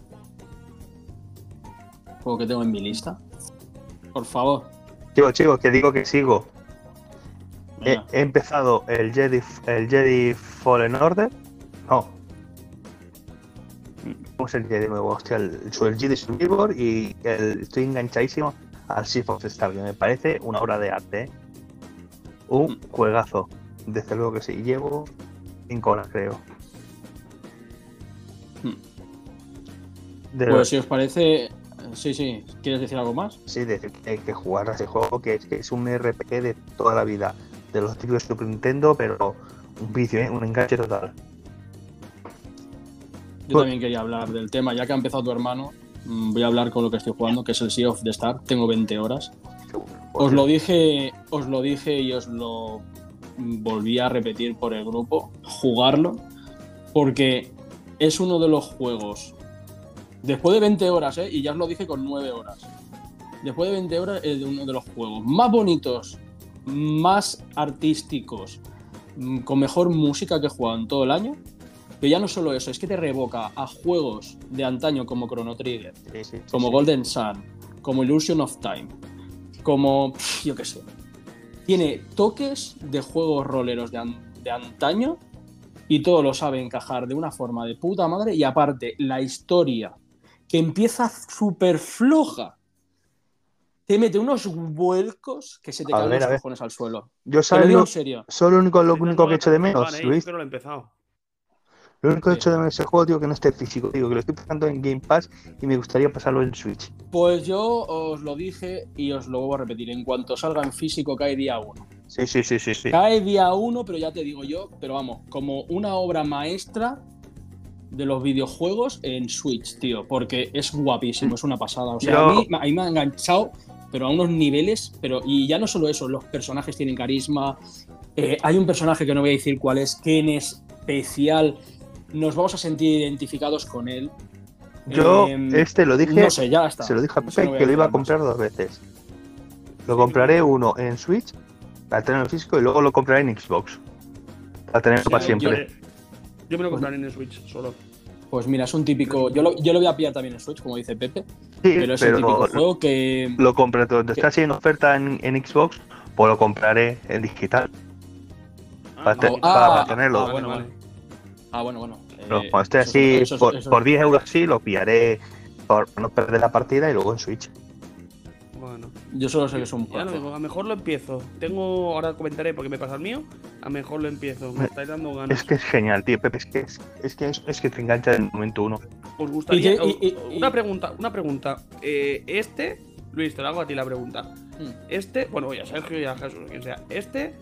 Speaker 2: Juego que tengo en mi lista. Por favor.
Speaker 5: Chicos, chicos, que digo que sigo. He, he empezado el Jedi, el Jedi Fallen Order. No, Tenemos el de nuevo, hostia, el, el G de Survivor y el, estoy enganchadísimo al Sea of Star, que me parece una obra de arte. ¿eh? Un juegazo. Desde luego que sí. Llevo 5 horas, creo. De
Speaker 2: Pues si os parece. Sí, sí. ¿Quieres decir algo más?
Speaker 5: Sí, de, de que jugar a ese juego que es, que es un RPG de toda la vida, de los típicos de Super Nintendo, pero un vicio, ¿eh? un enganche total.
Speaker 2: Yo también quería hablar del tema, ya que ha empezado tu hermano. mm, Voy a hablar con lo que estoy jugando, que es el Sea of the Star. Tengo 20 horas. Os lo dije, os lo dije y os lo volví a repetir por el grupo. Jugarlo, porque es uno de los juegos. Después de 20 horas, ¿eh? y ya os lo dije con 9 horas. Después de 20 horas es uno de los juegos más bonitos, más artísticos, mm, con mejor música que he jugado en todo el año. Pero ya no solo eso, es que te revoca a juegos de antaño como Chrono Trigger,
Speaker 5: Sí, sí, sí,
Speaker 2: como
Speaker 5: sí.
Speaker 2: Golden Sun, como Illusion of Time, como pff, yo qué sé. Tiene toques de juegos roleros de, an- de antaño y todo lo sabe encajar de una forma de puta madre. Y aparte, la historia, que empieza súper floja, te mete unos vuelcos que se te
Speaker 5: A
Speaker 2: caen
Speaker 5: ver,
Speaker 2: los cojones al suelo.
Speaker 5: Yo
Speaker 2: lo
Speaker 5: sabes
Speaker 2: digo
Speaker 5: lo,
Speaker 2: en serio.
Speaker 5: solo lo único, lo único que
Speaker 4: he
Speaker 5: echo de menos. Luis,
Speaker 4: Pero lo he empezado.
Speaker 5: Lo único que
Speaker 2: Sí.
Speaker 5: echo de menos de ese juego, tío, que no esté físico, digo, que lo estoy pasando en Game Pass y me gustaría pasarlo en Switch.
Speaker 2: Pues yo os lo dije y os lo vuelvo a repetir. En cuanto salga en físico, cae día 1.
Speaker 5: Sí, sí, sí, sí, sí.
Speaker 2: Cae día 1, pero ya te digo yo, pero vamos, como una obra maestra de los videojuegos en Switch, tío, porque es guapísimo, es una pasada. O sea,
Speaker 5: Yo-
Speaker 2: a, mí, a mí me ha enganchado, pero a unos niveles, pero y ya no solo eso, los personajes tienen carisma. Eh, hay un personaje que no voy a decir cuál es, que en especial nos vamos a sentir identificados con él.
Speaker 5: Yo,
Speaker 2: Em,
Speaker 5: este lo dije,
Speaker 2: no sé, ya está.
Speaker 5: se lo dije a Pepe
Speaker 2: no
Speaker 5: que lo iba a
Speaker 2: más.
Speaker 5: comprar dos veces. Lo compraré uno en Switch, para tenerlo físico, y luego lo compraré en Xbox. Para tenerlo para siempre.
Speaker 4: Yo, yo me lo compraré en el Switch solo.
Speaker 2: Pues mira, es un típico. Yo lo, yo lo voy a pillar también en Switch, como dice Pepe,
Speaker 5: Sí,
Speaker 2: pero es el típico
Speaker 5: pero
Speaker 2: juego que.
Speaker 5: lo compré todo. Está así en oferta en, en Xbox, pues lo compraré en digital. Para
Speaker 4: vale.
Speaker 5: para
Speaker 2: ah, ah, bueno,
Speaker 4: Vale,
Speaker 2: vale. Ah, bueno, bueno.
Speaker 5: Pero
Speaker 2: Eh,
Speaker 5: cuando esté así,
Speaker 2: eso-
Speaker 5: por,
Speaker 2: eso-
Speaker 5: por 10 euros así, lo pillaré por no perder la partida y luego en Switch.
Speaker 4: Bueno.
Speaker 2: Yo solo sé que es un
Speaker 4: Ya lo digo, a lo mejor lo empiezo. Tengo, ahora comentaré porque me pasa el mío. A lo mejor lo empiezo. Me estáis dando ganas.
Speaker 5: Es que es genial, tío, Pepe. Es que, es, es que, es, es que te engancha en el momento uno.
Speaker 4: ¿Os gustaría?
Speaker 2: Y que- y- y-
Speaker 4: una pregunta, una pregunta. Eh, este, Luis, te lo hago a ti la pregunta.
Speaker 2: Mm.
Speaker 4: Este, bueno, oye, a Sergio y a Jesús, quien sea. ¿Este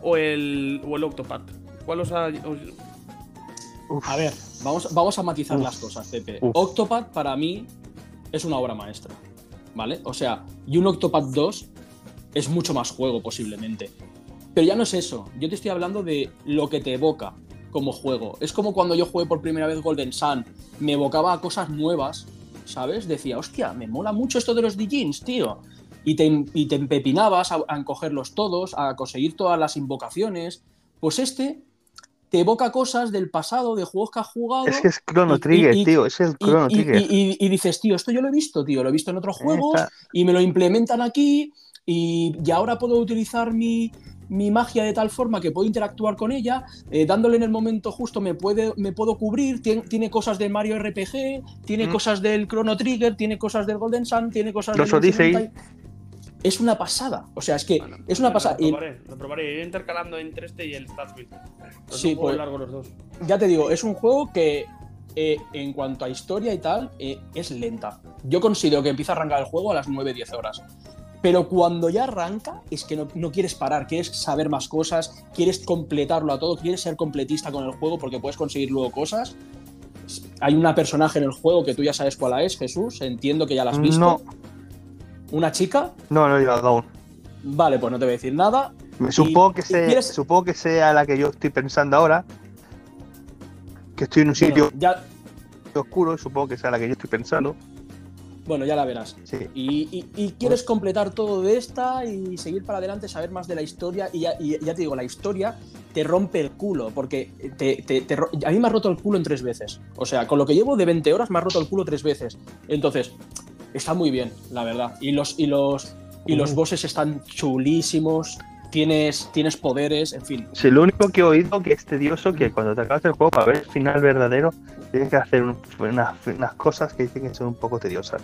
Speaker 4: o el, o el Octopath? ¿Cuál os ha.? os-
Speaker 5: Uf,
Speaker 2: A ver, vamos, vamos a matizar
Speaker 5: Uf.
Speaker 2: las cosas, Pepe.
Speaker 5: Uf.
Speaker 2: Octopath para mí es una obra maestra. ¿Vale? O sea, y un Octopath 2 es mucho más juego, posiblemente. Pero ya no es eso. Yo te estoy hablando de lo que te evoca como juego. Es como cuando yo jugué por primera vez Golden Sun. Me evocaba a cosas nuevas, ¿sabes? Decía, hostia, me mola mucho esto de los Dijins, tío. Y te, y te empepinabas a, a encogerlos todos, a conseguir todas las invocaciones. Pues este te evoca cosas del pasado, de juegos que has jugado.
Speaker 5: Es que es Chrono Trigger,
Speaker 2: y-
Speaker 5: tío. Es el Chrono
Speaker 2: y-
Speaker 5: Trigger.
Speaker 2: y- dices, tío, esto yo lo he visto, tío, lo he visto en otros juegos y me lo implementan aquí y, ahora puedo utilizar mi, mi magia de tal forma que puedo interactuar con ella, eh, dándole en el momento justo me, puede, me puedo cubrir, tiene, tiene cosas del Mario RPG, tiene
Speaker 5: Mm.
Speaker 2: cosas del Chrono Trigger, tiene cosas del Golden Sun, tiene cosas
Speaker 5: Los
Speaker 2: del
Speaker 5: Odyssey.
Speaker 2: Es una pasada, o sea, es que
Speaker 4: Bueno,
Speaker 2: es una
Speaker 4: bueno,
Speaker 2: pasada.
Speaker 4: Lo
Speaker 2: Y
Speaker 4: probaré, lo probaré. Iré intercalando entre este y el
Speaker 2: Sí, pues-
Speaker 4: largos los dos.
Speaker 2: ya te digo, es un juego que eh, en cuanto a historia y tal, eh, es lenta. Yo considero que empieza a arrancar el juego a las 9-10 horas. Pero cuando ya arranca, es que no, no quieres parar, quieres saber más cosas, quieres completarlo a todo, quieres ser completista con el juego porque puedes conseguir luego cosas. Hay una personaje en el juego que tú ya sabes cuál es, Jesús, entiendo que ya la has visto.
Speaker 5: No,
Speaker 2: ¿Una chica?
Speaker 5: no, no he llegado aún.
Speaker 2: Vale, pues no te voy a decir nada.
Speaker 5: Me Supongo que,
Speaker 2: y
Speaker 5: sea,
Speaker 2: quieres-
Speaker 5: supongo que sea la que yo estoy pensando ahora. Que estoy en un sitio
Speaker 2: Bueno, ya,
Speaker 5: oscuro, supongo que sea la que yo estoy pensando.
Speaker 2: bueno, ya la verás.
Speaker 5: Sí.
Speaker 2: Y, y- y quieres completar todo de esta y seguir para adelante, saber más de la historia. Y ya, y ya te digo, la historia te rompe el culo, porque te, te- a mí me ha roto el culo en tres veces. O sea, con lo que llevo de 20 horas me ha roto el culo tres veces. Entonces, está muy bien, la verdad. Y los, y los, y los bosses están chulísimos. tienes, tienes poderes, en fin.
Speaker 5: Sí, lo único que he oído que es tedioso que cuando te acabas el juego para ver el final verdadero tienes que hacer un- unas, unas cosas que dicen que son un poco tediosas.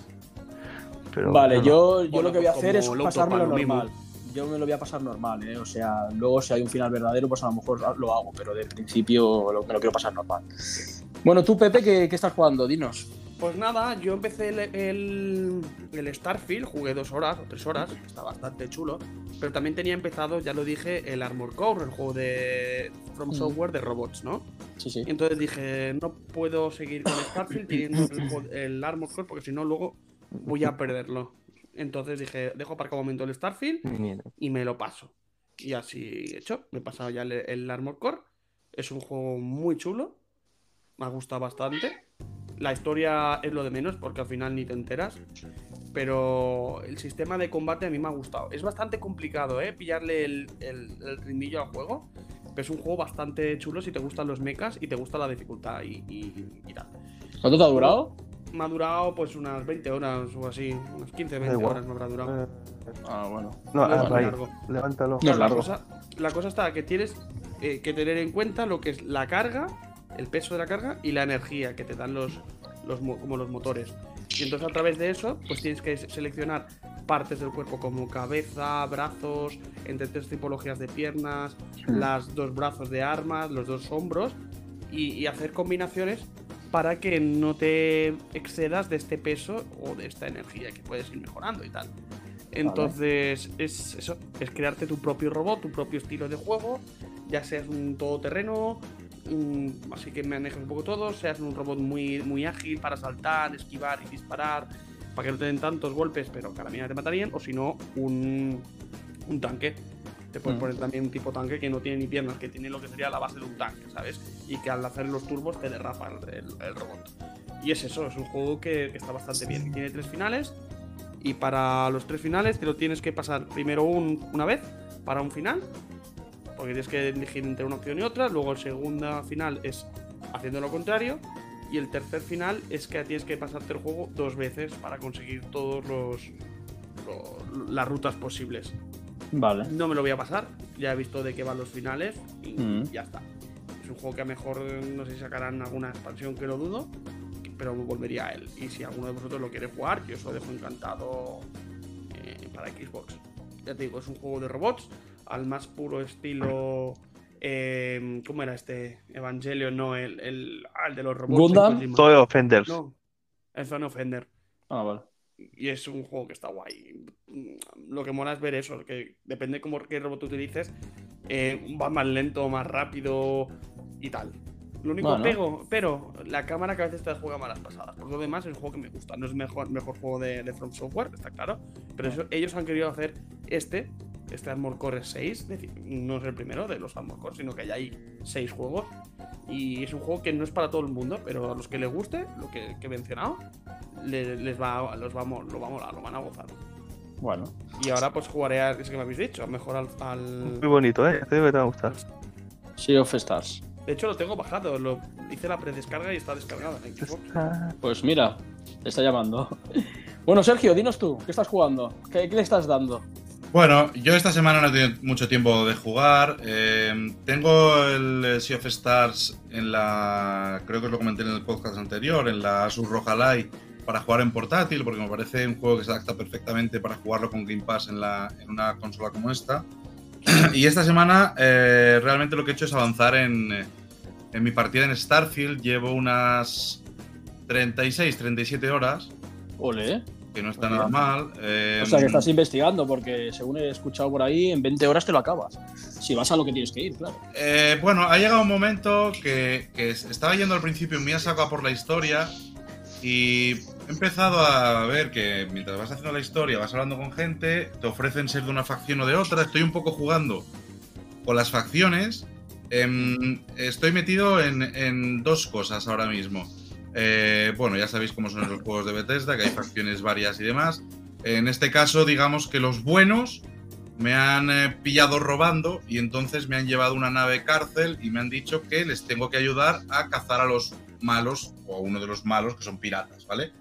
Speaker 5: Pero,
Speaker 2: vale,
Speaker 5: no,
Speaker 2: yo, yo
Speaker 4: Bueno,
Speaker 2: lo que voy a
Speaker 4: pues
Speaker 2: hacer es pasármelo
Speaker 4: mismo.
Speaker 2: normal. Yo me lo voy a pasar normal, ¿eh? O sea, luego si hay un final verdadero, pues a lo mejor lo hago, pero de principio lo- me lo quiero pasar normal. Bueno, tú, Pepe, ¿qué, qué estás jugando? Dinos.
Speaker 4: Pues nada, yo empecé el, el, el Starfield, jugué dos horas o tres horas, está bastante chulo. Pero también tenía empezado, ya lo dije, el Armor Core, el juego de From. Software de robots, ¿no?
Speaker 2: Sí, sí.
Speaker 4: Entonces dije, no puedo seguir con Starfield teniendo el, el Armor Core porque si no luego voy a perderlo. Entonces dije, dejo aparcado un momento el Starfield y me lo paso. Y así he hecho, me he pasado ya el, el Armor Core. Es un juego muy chulo, me ha gustado bastante. La historia es lo de menos porque al final ni te enteras. Pero el sistema de combate a mí me ha gustado. Es bastante complicado, ¿eh? Pillarle el, el, el ritmillo al juego. Pero es un juego bastante chulo si te gustan los mechas y te gusta la dificultad y, y- y tal.
Speaker 2: ¿Cuánto te ha durado?
Speaker 4: Me ha durado pues unas 20 horas o así. Unas 15, 20
Speaker 5: igual.
Speaker 4: horas me habrá durado.
Speaker 5: eh,
Speaker 2: Ah, bueno.
Speaker 5: no,
Speaker 4: No es largo.
Speaker 5: levántalo.
Speaker 2: No es
Speaker 4: Claro, la,
Speaker 2: largo.
Speaker 4: cosa, la cosa está que tienes eh, que tener en cuenta lo que es la carga, el peso de la carga y la energía que te dan los, los mo- como los motores. Y entonces a través de eso, pues tienes que se- seleccionar partes del cuerpo como cabeza, brazos, entre tres tipologías de piernas, las dos brazos de armas, los dos hombros y, y hacer combinaciones para que no te excedas de este peso o de esta energía que puedes ir mejorando y tal. Entonces, es eso, es crearte tu propio robot, tu propio estilo de juego, ya seas un todoterreno, mm, así que manejes un poco todo, seas un robot muy, muy ágil para saltar, esquivar y disparar, para que no te den tantos golpes, pero que a la mínima te matarían, o si no, un, un tanque. Te puedes
Speaker 2: Mm.
Speaker 4: poner también un tipo tanque que no tiene ni piernas, que tiene lo que sería la base de un tanque, ¿sabes? Y que al hacer los turbos te derrapa el, el- robot. Y es eso, es un juego que, que está bastante bien. Tiene tres finales. Y para los tres finales te lo tienes que pasar primero un- una vez para un final. Porque tienes que elegir entre una opción y otra. Luego el segundo final es haciendo lo contrario. Y el tercer final es que tienes que pasarte el juego dos veces para conseguir todos los, lo- las rutas posibles.
Speaker 2: Vale.
Speaker 4: No me lo voy a pasar, ya he visto de qué van los finales y
Speaker 2: Mm.
Speaker 4: ya está. Es un juego que a lo mejor no sé si sacarán alguna expansión que lo dudo, pero volvería a él. Y si alguno de vosotros lo quiere jugar, yo os lo dejo encantado eh, para Xbox. Ya te digo, es un juego de robots al más puro estilo. eh, ¿Cómo era este? Evangelion, no, el, el, ah, el de los robots.
Speaker 2: Gundam.
Speaker 5: Toy Offenders.
Speaker 4: No, el Zone Offender.
Speaker 2: Ah, vale.
Speaker 4: Y es un juego que está guay. Lo que mola es ver eso, que depende cómo qué robot utilices, eh, va más lento, más rápido y tal. Lo único
Speaker 2: Bueno.
Speaker 4: pego, pero la cámara que a veces te juega malas pasadas. Por lo demás es un juego que me gusta. No es el mejor, mejor juego de, de From Software, está claro. Pero eso- ellos han querido hacer este, este Armor Core 6. es decir, no es el primero de los Armor Core, sino que ya hay 6 juegos. Y es un juego que no es para todo el mundo, pero a los que les guste, lo que, que he mencionado, le- les va, los va, a lo va a molar, lo van a gozar.
Speaker 2: Bueno.
Speaker 4: Y ahora pues jugaré a, es que me habéis dicho, mejor al... al-
Speaker 5: Muy bonito, ¿eh? Este debe te va a gustar.
Speaker 2: Sea of Stars.
Speaker 4: De hecho lo tengo bajado, lo hice la predescarga y está descargada en Xbox.
Speaker 2: Pues mira, te está llamando. Bueno, Sergio, dinos tú, ¿qué estás jugando? ¿Qué, qué le estás dando?
Speaker 3: Bueno, yo esta semana no he tenido mucho tiempo de jugar. Eh, tengo el Sea of Stars en la. Creo que os lo comenté en el podcast anterior, en la Asus Roja Light para jugar en portátil, porque me parece un juego que se adapta perfectamente para jugarlo con Game Pass en, la, una consola como esta. Y esta semana eh, realmente lo que he hecho es avanzar en, en mi partida en Starfield. Llevo unas 36, 37 horas,
Speaker 2: Ole.
Speaker 3: Que no está
Speaker 2: Muy
Speaker 3: nada mal. Eh,
Speaker 2: O sea que estás investigando, porque según he escuchado por ahí, en 20 horas te lo acabas. Si vas a lo que tienes que ir, claro.
Speaker 3: Eh, bueno, ha llegado un momento que, que estaba yendo al principio muy a saco por la historia y he empezado a ver que mientras vas haciendo la historia, vas hablando con gente, te ofrecen ser de una facción o de otra. Estoy un poco jugando con las facciones. Em, estoy metido en, en dos cosas ahora mismo. Eh, bueno, ya sabéis cómo son los juegos de Bethesda, que hay facciones varias y demás. En este caso, digamos que los buenos me han eh, pillado robando y entonces me han llevado a una nave cárcel y me han dicho que les tengo que ayudar a cazar a los malos o a uno de los malos que son piratas, ¿vale?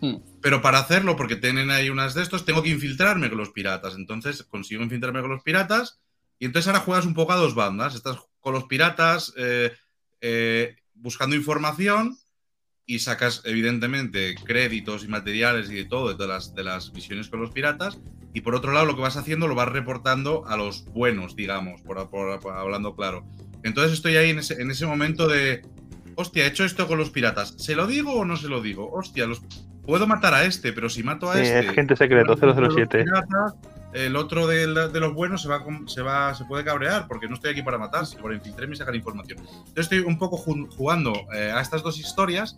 Speaker 2: Hmm.
Speaker 3: Pero para hacerlo, porque tienen ahí unas de estos, tengo que infiltrarme con los piratas. Entonces consigo infiltrarme con los piratas Y entonces ahora juegas un poco a dos bandas. Estás con los piratas eh, eh, buscando información y sacas, evidentemente, créditos y materiales y de todo de todas las, de las misiones con los piratas. Y por otro lado, lo que vas haciendo lo vas reportando a los buenos, digamos, por, por- por- hablando claro. Entonces estoy ahí en ese, en ese momento de, hostia, he hecho esto con los piratas. ¿Se lo digo o no se lo digo? Hostia, los, puedo matar a este, pero si mato a
Speaker 5: Sí,
Speaker 3: este...
Speaker 5: es gente secreto,
Speaker 3: uno de los
Speaker 5: 007.
Speaker 3: piratas, El otro de, la- de los buenos se va, se va se puede cabrear porque no estoy aquí para matar, sino para infiltrarme y sacar información. Entonces estoy un poco ju- jugando eh, a estas dos historias,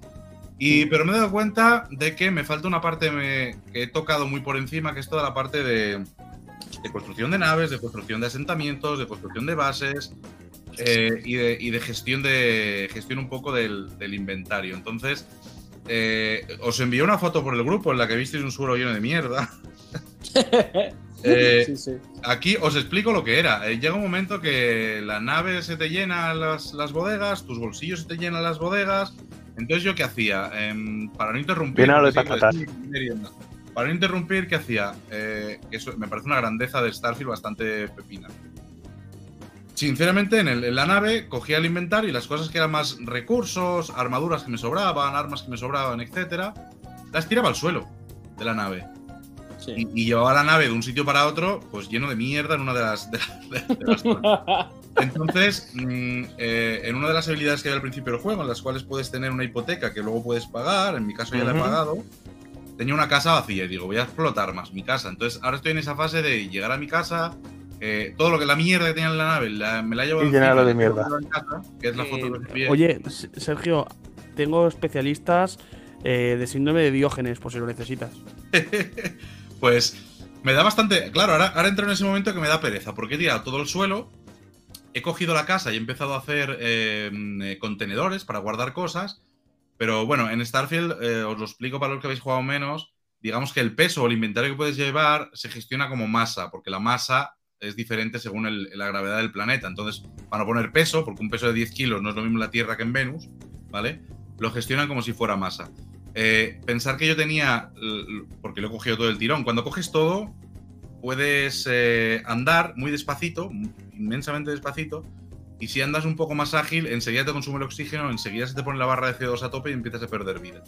Speaker 3: y, pero me he dado cuenta de que me falta una parte me- que he tocado muy por encima, que es toda la parte de, de construcción de naves, de construcción de asentamientos, de construcción de bases eh, y, de, y de gestión de gestión un poco del, del inventario. Entonces, eh, os envié una foto por el grupo en la que visteis un suelo lleno de mierda. Eh,
Speaker 2: sí, sí.
Speaker 3: Aquí os explico lo que era. Eh, llega un momento que la nave se te llena las, las bodegas, tus bolsillos se te llenan las bodegas. Entonces, ¿yo qué hacía? Em, para no interrumpir. Sí. Para no interrumpir, ¿qué hacía? Eh, eso me parece una grandeza de Starfield bastante pepina. Sinceramente, en, el- en la nave cogía el inventario y las cosas que eran más recursos, armaduras que me sobraban, armas que me sobraban, etcétera, las tiraba al suelo de la nave
Speaker 2: Sí.
Speaker 3: y, y llevaba la nave de un sitio para otro, pues lleno de mierda en una de las. de de- de las. Entonces, mm, eh, en una de las habilidades que hay al principio del juego, en las cuales puedes tener una hipoteca que luego puedes pagar, en mi caso ya la he pagado, tenía una casa vacía y digo, voy a explotar más mi casa. Entonces, ahora estoy en esa fase de llegar a mi casa. eh, todo lo que la mierda que tenía en la nave la- me la llevo
Speaker 5: Y llenarlo de mierda.
Speaker 3: casa, que es la foto que os envié.
Speaker 4: Oye, Sergio, tengo especialistas eh, de síndrome de Diógenes, por si lo necesitas.
Speaker 3: pues me da bastante. Claro, ahora, ahora entro en ese momento que me da pereza, porque he tirado todo el suelo, he cogido la casa y he empezado a hacer eh, eh, contenedores para guardar cosas. Pero bueno, en Starfield, eh, os lo explico para los que habéis jugado menos. Digamos que el peso o el inventario que puedes llevar se gestiona como masa, porque la masa es diferente según la gravedad del planeta. Entonces, para poner peso, porque un peso de 10 kilos no es lo mismo en la Tierra que en Venus, ¿vale? Lo gestionan como si fuera masa. Eh, pensar que yo tenía, porque lo he cogido todo el tirón, cuando coges todo, puedes eh, andar muy despacito, inmensamente despacito, y si andas un poco más ágil, enseguida te consume el oxígeno, enseguida se te pone la barra de CO2 a tope y empiezas a perder vida.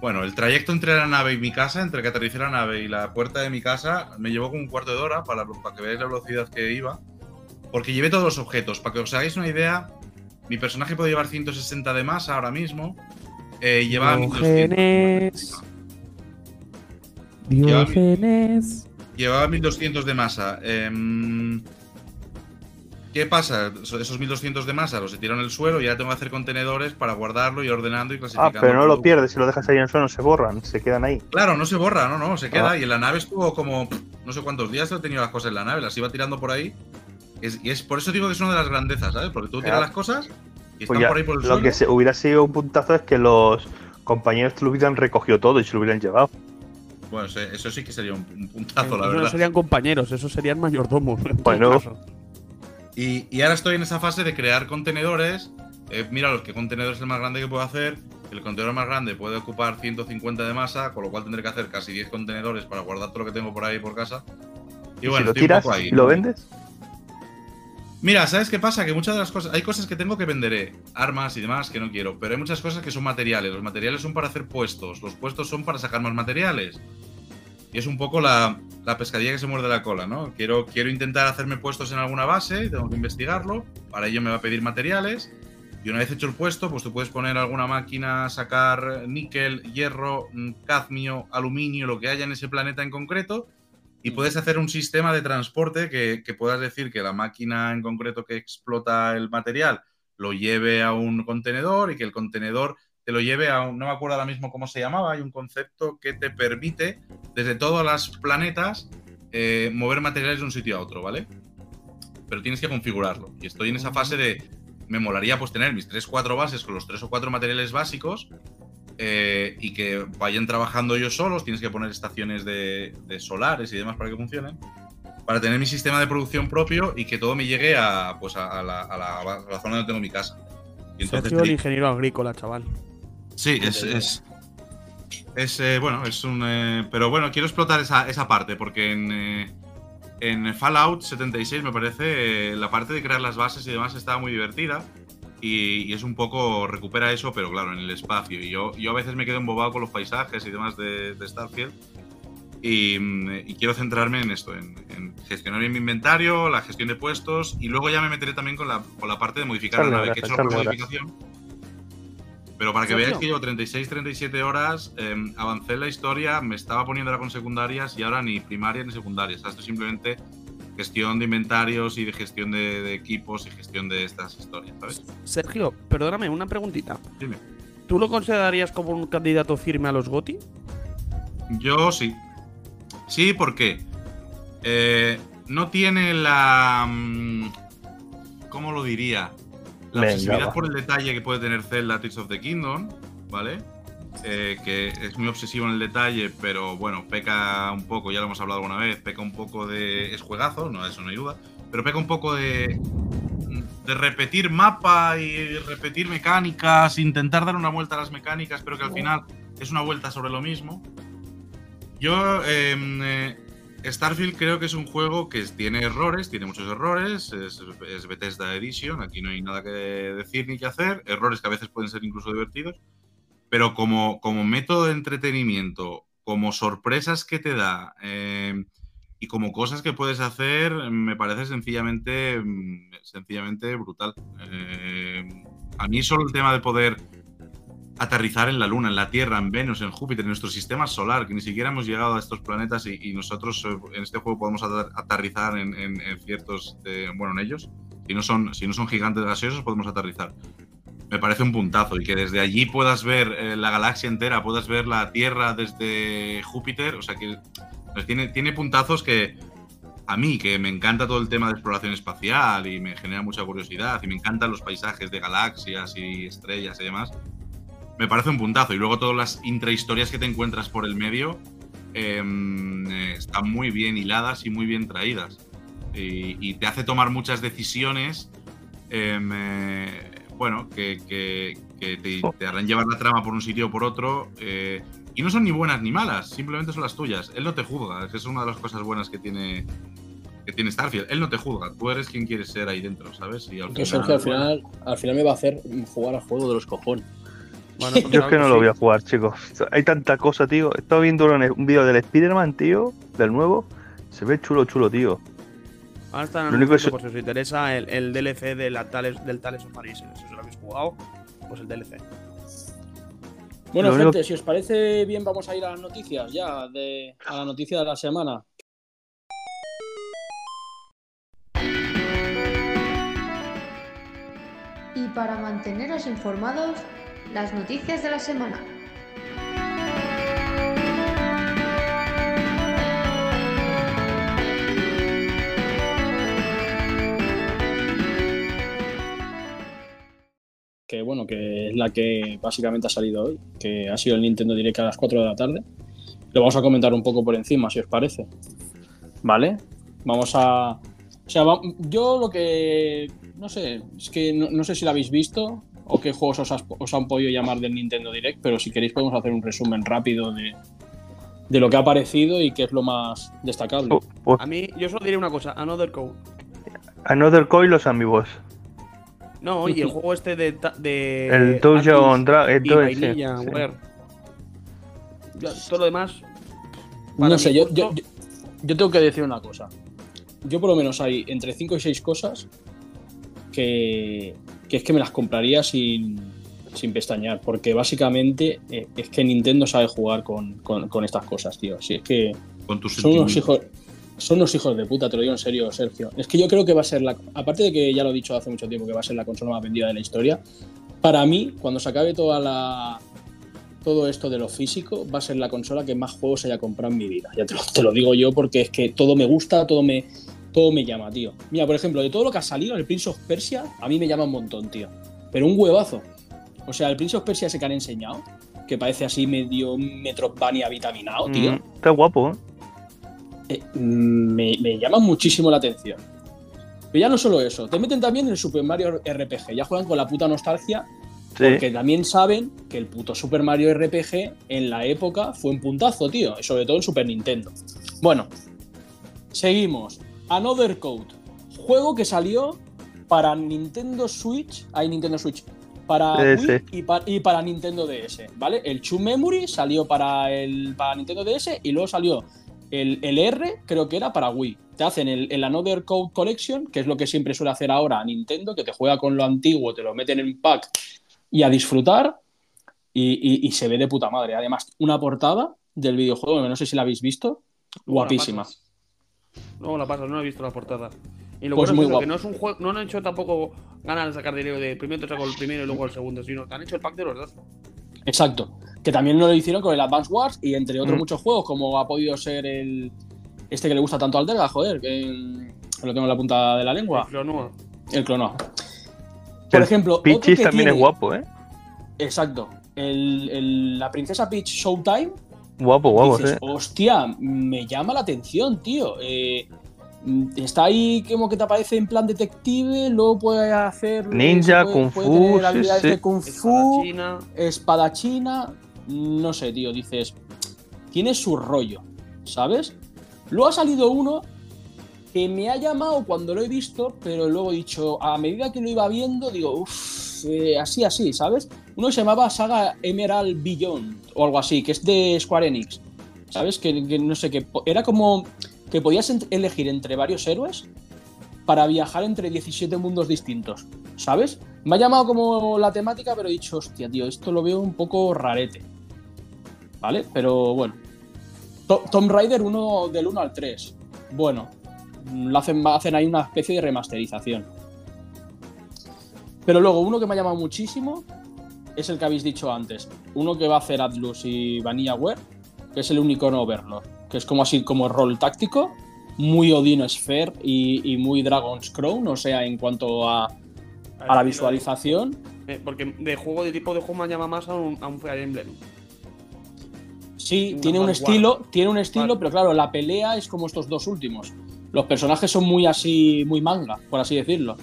Speaker 3: Bueno, el trayecto entre la nave y mi casa, entre que aterricé la nave y la puerta de mi casa, me llevó como un cuarto de hora para, para que veáis la velocidad que iba, porque llevé todos los objetos. Para que os hagáis una idea, mi personaje puede llevar 160 de masa ahora mismo, eh, llevaba 1200.
Speaker 4: Diógenes.
Speaker 3: Lleva-
Speaker 4: Diógenes.
Speaker 3: Llevaba 1200 de masa. Em, ¿Qué pasa? So- Esos 1200 de masa los he tirado en el suelo y ahora tengo que hacer contenedores para guardarlo y ordenando y
Speaker 5: Ah,
Speaker 3: clasificando.
Speaker 5: pero no lo pierdes, si lo dejas ahí en el suelo no se borran, se quedan ahí.
Speaker 3: Claro, no se borra, no, no, se queda.
Speaker 5: Ah.
Speaker 3: Y en la nave estuvo como no sé cuántos días he tenido las cosas en la nave, las iba tirando por ahí. Es- y es por eso digo que es una de las grandezas, ¿sabes? Porque tú tiras
Speaker 5: Ya.
Speaker 3: las cosas y
Speaker 5: Pues ya,
Speaker 3: por ahí por el
Speaker 5: lo
Speaker 3: suelo.
Speaker 5: que se, hubiera sido un puntazo es que los compañeros te lo hubieran recogido todo y se lo hubieran llevado.
Speaker 3: Bueno, eso, sí que sería un, un puntazo, la
Speaker 4: Esos no
Speaker 3: verdad.
Speaker 4: serían compañeros, esos serían mayordomos.
Speaker 5: Bueno.
Speaker 3: Y, y ahora estoy en esa fase de crear contenedores. Eh, mira, los que contenedor es el más grande que puedo hacer. El contenedor más grande puede ocupar 150 de masa, con lo cual tendré que hacer casi 10 contenedores para guardar todo lo que tengo por ahí por casa. Y
Speaker 5: Y
Speaker 3: bueno,
Speaker 5: si lo
Speaker 3: estoy un
Speaker 5: tiras
Speaker 3: poco ahí.
Speaker 5: y lo vendes,
Speaker 3: Mira, ¿sabes qué pasa? Que muchas de las cosas. Hay cosas que tengo que venderé, armas y demás que no quiero, pero hay muchas cosas que son materiales. Los materiales son para hacer puestos, los puestos son para sacar más materiales. Y es un poco la, la pescadilla que se muerde la cola, ¿no? Quiero, quiero intentar hacerme puestos en alguna base, tengo que investigarlo. Para ello me va a pedir materiales. Y una vez hecho el puesto, pues tú puedes poner alguna máquina, sacar níquel, hierro, mm, cadmio, aluminio, lo que haya en ese planeta en concreto. Y puedes hacer un sistema de transporte que, que puedas decir que la máquina en concreto que explota el material lo lleve a un contenedor y que el contenedor te lo lleve a un, no me acuerdo ahora mismo cómo se llamaba, hay un concepto que te permite desde todos los planetas eh, mover materiales de un sitio a otro, ¿vale? Pero tienes que configurarlo. Y estoy en esa fase de, me molaría pues tener mis 3-4 bases con los 3 o 4 materiales básicos eh, y que vayan trabajando ellos solos, tienes que poner estaciones de, de solares y demás para que funcionen, para tener mi sistema de producción propio y que todo me llegue a, pues a, a la, a la- a la zona donde tengo mi casa. Y entonces,
Speaker 4: el ingeniero agrícola, chaval.
Speaker 3: sí, es, es, es, eh, bueno, es un... eh, pero bueno, quiero explotar esa, esa parte porque en, eh, en Fallout 76 me parece la parte de crear las bases y demás estaba muy divertida. Y, y es un poco, recupera eso, pero claro, en el espacio. Y yo, yo a veces me quedo embobado con los paisajes y demás de, de Starfield. Y, mm, y quiero centrarme en esto, en, en gestionar bien mi inventario, la gestión de puestos. Y luego ya me meteré también con la, con la parte de modificar la nave, que he hecho
Speaker 5: horas.
Speaker 3: modificación. Pero para que veáis que llevo 36, 37 horas, eh, avancé en la historia, me estaba poniendo ahora con secundarias y ahora ni primarias ni secundarias. O sea, esto es simplemente gestión de inventarios y de gestión de, de equipos y gestión de estas historias, ¿sabes?
Speaker 4: Sergio, perdóname, una preguntita.
Speaker 3: Dime.
Speaker 4: ¿Tú lo considerarías como un candidato firme a los GOTI?
Speaker 3: Yo sí. Sí, porque eh, no tiene la. mm, ¿Cómo lo diría? La
Speaker 5: Venga,
Speaker 3: obsesividad
Speaker 5: va.
Speaker 3: por el detalle que puede tener Zelda Tears of the Kingdom, ¿vale? Eh, que es muy obsesivo en el detalle, pero bueno, peca un poco, ya lo hemos hablado alguna vez, peca un poco de. Es juegazo, no, eso no hay duda, pero peca un poco de. repetir mapa y repetir mecánicas, intentar dar una vuelta a las mecánicas, pero que al final es una vuelta sobre lo mismo. Yo, em, eh, Starfield creo que es un juego que tiene errores, tiene muchos errores, es, es Bethesda Edition, aquí no hay nada que decir ni que hacer, errores que a veces pueden ser incluso divertidos, pero como, como método de entretenimiento, como sorpresas que te da em, y como cosas que puedes hacer, me parece sencillamente, sencillamente brutal. Em, a mí solo el tema de poder aterrizar en la Luna, en la Tierra, en Venus, en Júpiter, en nuestro sistema solar, que ni siquiera hemos llegado a estos planetas y, nosotros eh, en este juego podemos ater- aterrizar en, en- en ciertos, eh, bueno, en ellos. Si no, son, si no son gigantes gaseosos, podemos aterrizar. Me parece un puntazo y que desde allí puedas ver eh, la galaxia entera, puedas ver la Tierra desde Júpiter, o sea que pues, tiene, tiene puntazos que a mí, que me encanta todo el tema de exploración espacial y me genera mucha curiosidad y me encantan los paisajes de galaxias y estrellas y demás, me parece un puntazo. Y luego todas las intrahistorias que te encuentras por el medio em, están muy bien hiladas y muy bien traídas. Y, y te hace tomar muchas decisiones, em, eh, bueno, que, que- que te, te harán llevar la trama por un sitio o por otro. eh, y no son ni buenas ni malas, simplemente son las tuyas. Él no te juzga, que es una de las cosas buenas que tiene, que tiene Starfield. Él no te juzga, tú eres quien quieres ser ahí dentro, ¿sabes? Y al
Speaker 2: Que
Speaker 3: final-
Speaker 2: Sergio al final, al final me va a hacer jugar al juego de los cojones.
Speaker 4: Bueno,
Speaker 5: Yo es que no lo voy a jugar, chicos. Hay tanta cosa, tío. He estado viendo un, un vídeo del Spider-Man, tío, del nuevo. Se ve chulo, chulo, tío.
Speaker 4: Ahora están
Speaker 5: Lo único es-
Speaker 4: por si os interesa, el, el DLC de la Tales, del Tales of Arise. Si os lo habéis jugado, pues el DLC.
Speaker 2: Bueno,
Speaker 5: Lo único-
Speaker 2: gente, si os parece bien, vamos a ir a las noticias ya, de, a la noticia de la semana.
Speaker 7: Y para manteneros informados, las noticias de la semana.
Speaker 2: Que bueno, que es la que básicamente ha salido hoy, que ha sido el Nintendo Direct a las 4 de la tarde. Lo vamos a comentar un poco por encima, si os parece. ¿Vale? Vamos a... O sea, va- yo lo que... No sé, es que no, no sé si lo habéis visto o qué juegos os, has- os han podido llamar del Nintendo Direct, pero si queréis podemos hacer un resumen rápido de, de lo que ha aparecido y qué es lo más destacable.
Speaker 5: Oh, oh,
Speaker 4: A mí, yo solo diré una cosa: Another Code.
Speaker 5: Another Coil, los amigos.
Speaker 4: No, y el juego este de. de
Speaker 5: El Dungeon
Speaker 4: Todo lo demás.
Speaker 2: No sé, yo, yo, yo- tengo que decir una cosa. Yo por lo menos hay entre 5 y 6 cosas que, que es que me las compraría sin, sin pestañear, porque básicamente eh, es que Nintendo sabe jugar con, con- con estas cosas, tío. Si es que
Speaker 3: con tus
Speaker 2: son unos hijos... Son unos hijos de puta, te lo digo en serio, Sergio. Es que yo creo que va a ser la. Aparte de que ya lo he dicho hace mucho tiempo que va a ser la consola más vendida de la historia, para mí, cuando se acabe toda todo esto de lo físico, va a ser la consola que más juegos haya comprado en mi vida. Ya te lo, te lo digo yo porque es que todo me gusta, todo me, todo me llama, tío. Mira, por ejemplo, de todo lo que ha salido, el Prince of Persia, a mí me llama un montón, tío. Pero un huevazo. O sea, el Prince of Persia ese que han enseñado, que parece así medio Metroidvania vitaminado, tío.
Speaker 5: Mm, está guapo, ¿eh?
Speaker 2: Eh, me, me llama muchísimo la atención. Pero ya no solo eso, te meten también en el Super Mario RPG, ya juegan con la puta nostalgia,
Speaker 5: Sí.
Speaker 2: porque también saben que el puto Super Mario RPG en la época fue un puntazo, tío, y sobre todo en Super Nintendo. Bueno, seguimos. Another Code. Juego que salió para Nintendo Switch. Hay Nintendo Switch. Para
Speaker 5: DS.
Speaker 2: Wii y, pa- y para Nintendo DS, ¿vale? El Chu Memory salió para, el, para Nintendo DS y luego salió el, el R, creo que era para Wii. Te hacen el, el Another Code Collection, que es lo que siempre suele hacer ahora Nintendo, que te juega con lo antiguo, te lo meten en pack y a disfrutar. Y, y- y se ve de puta madre. Además, una portada del videojuego, que no sé si la habéis visto, guapísima.
Speaker 4: Luego la pasas, no he visto la portada. Y lo
Speaker 2: Pues
Speaker 4: bueno
Speaker 2: muy
Speaker 4: es eso, que no es un juego, no han hecho tampoco ganas de sacar dinero de primero te saco el primero y luego el segundo, sino que han hecho el pack de los dos.
Speaker 2: Exacto. Que también lo hicieron con el Advance Wars y entre otros
Speaker 5: Mm.
Speaker 2: muchos juegos, como ha podido ser el. Este que le gusta tanto al Delga, joder, que lo tengo en la punta de la lengua.
Speaker 4: Lo nuevo.
Speaker 2: El Clonoa. Por
Speaker 5: El
Speaker 2: ejemplo, otro
Speaker 5: Pichis
Speaker 2: que
Speaker 5: también
Speaker 2: tiene-
Speaker 5: es guapo, ¿eh?
Speaker 2: Exacto. El- el- la princesa Peach Showtime.
Speaker 5: Guapo, guapo,
Speaker 2: dices,
Speaker 5: ¿eh?
Speaker 2: hostia, me llama la atención, tío. Eh, mm, está ahí como que te aparece en plan detective, luego puede hacer.
Speaker 5: Ninja,
Speaker 2: puede-
Speaker 5: kung
Speaker 2: puede
Speaker 5: fu,
Speaker 2: tener
Speaker 5: sí,
Speaker 2: habilidades
Speaker 5: sí.
Speaker 2: de kung fu.
Speaker 4: China.
Speaker 2: espadachina, no sé, tío, dices, tiene su rollo, ¿sabes? Luego ha salido uno que me ha llamado cuando lo he visto, pero luego he dicho, a medida que lo iba viendo, digo, uff, así, así, ¿sabes? Uno se llamaba Saga Emerald Beyond o algo así, que es de Square Enix, ¿sabes? Que, que no sé, que era como que podías elegir entre varios héroes para viajar entre 17 mundos distintos, ¿sabes? Me ha llamado como la temática, pero he dicho, hostia, tío, esto lo veo un poco rarete. ¿Vale? Pero bueno. To- Tomb Raider 1 del 1 al 3. Bueno, mm, lo hacen, hacen ahí una especie de remasterización. Pero luego, uno que me ha llamado muchísimo es el que habéis dicho antes. Uno que va a hacer Atlus y VanillaWare, que es el Unicorn Overlord, que es como así como rol táctico, muy Odin Sphere y, y muy Dragon's Crown, o sea, en cuanto a, a la visualización.
Speaker 4: Eh, porque de juego, de tipo de juego me llama más a un, a un Fire Emblem.
Speaker 2: Sí, tiene un estilo, tiene un estilo,
Speaker 4: Vale.
Speaker 2: pero claro, la pelea es como estos dos últimos. Los personajes son muy así, muy manga, por así decirlo.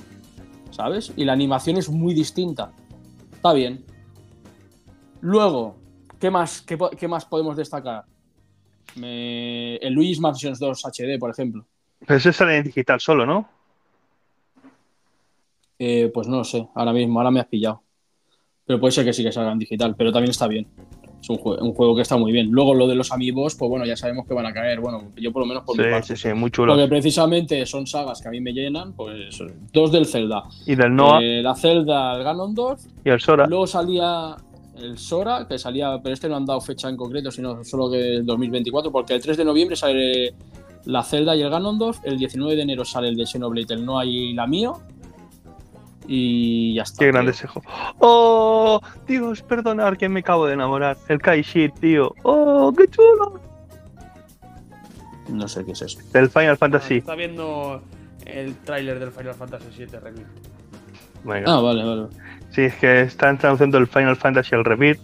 Speaker 2: ¿Sabes? Y la animación es muy distinta. Está bien. Luego, ¿qué más, qué, más podemos destacar? Me- El Luigi's Mansions 2 HD, por ejemplo.
Speaker 5: Pero eso sale en digital solo, ¿no?
Speaker 2: Eh, pues no lo sé, ahora mismo, ahora me has pillado. Pero puede ser que sí que salga en digital, pero también está bien. Es un, jue- un juego que está muy bien. Luego lo de los amigos, pues bueno, ya sabemos que van a caer. Bueno, yo por lo menos por mi
Speaker 5: Sí,
Speaker 2: parte.
Speaker 5: sí, sí, muy chulo.
Speaker 2: Porque precisamente son sagas que a mí me llenan, pues dos del Zelda.
Speaker 5: Y del Noah
Speaker 2: Eh, la Zelda, el Ganondorf.
Speaker 5: y el Sora.
Speaker 2: Luego salía el Sora, que salía, pero este no han dado fecha en concreto, sino solo que el 2024, porque el 3 de noviembre sale la Zelda y el Ganondorf, el 19 de enero sale el de Xenoblade, el Noah y la Mio. Y ya está.
Speaker 5: Qué grande ese juego. ¡Oh! Dios, perdonar que me acabo de enamorar. El Kaishit, tío. ¡Oh, qué chulo!
Speaker 2: No sé qué es eso.
Speaker 5: Del Final Fantasy.
Speaker 4: Está viendo el tráiler del Final Fantasy VII Remake.
Speaker 5: Venga.
Speaker 2: Ah, vale, vale.
Speaker 5: Sí, es que están traduciendo el Final Fantasy al Repeat.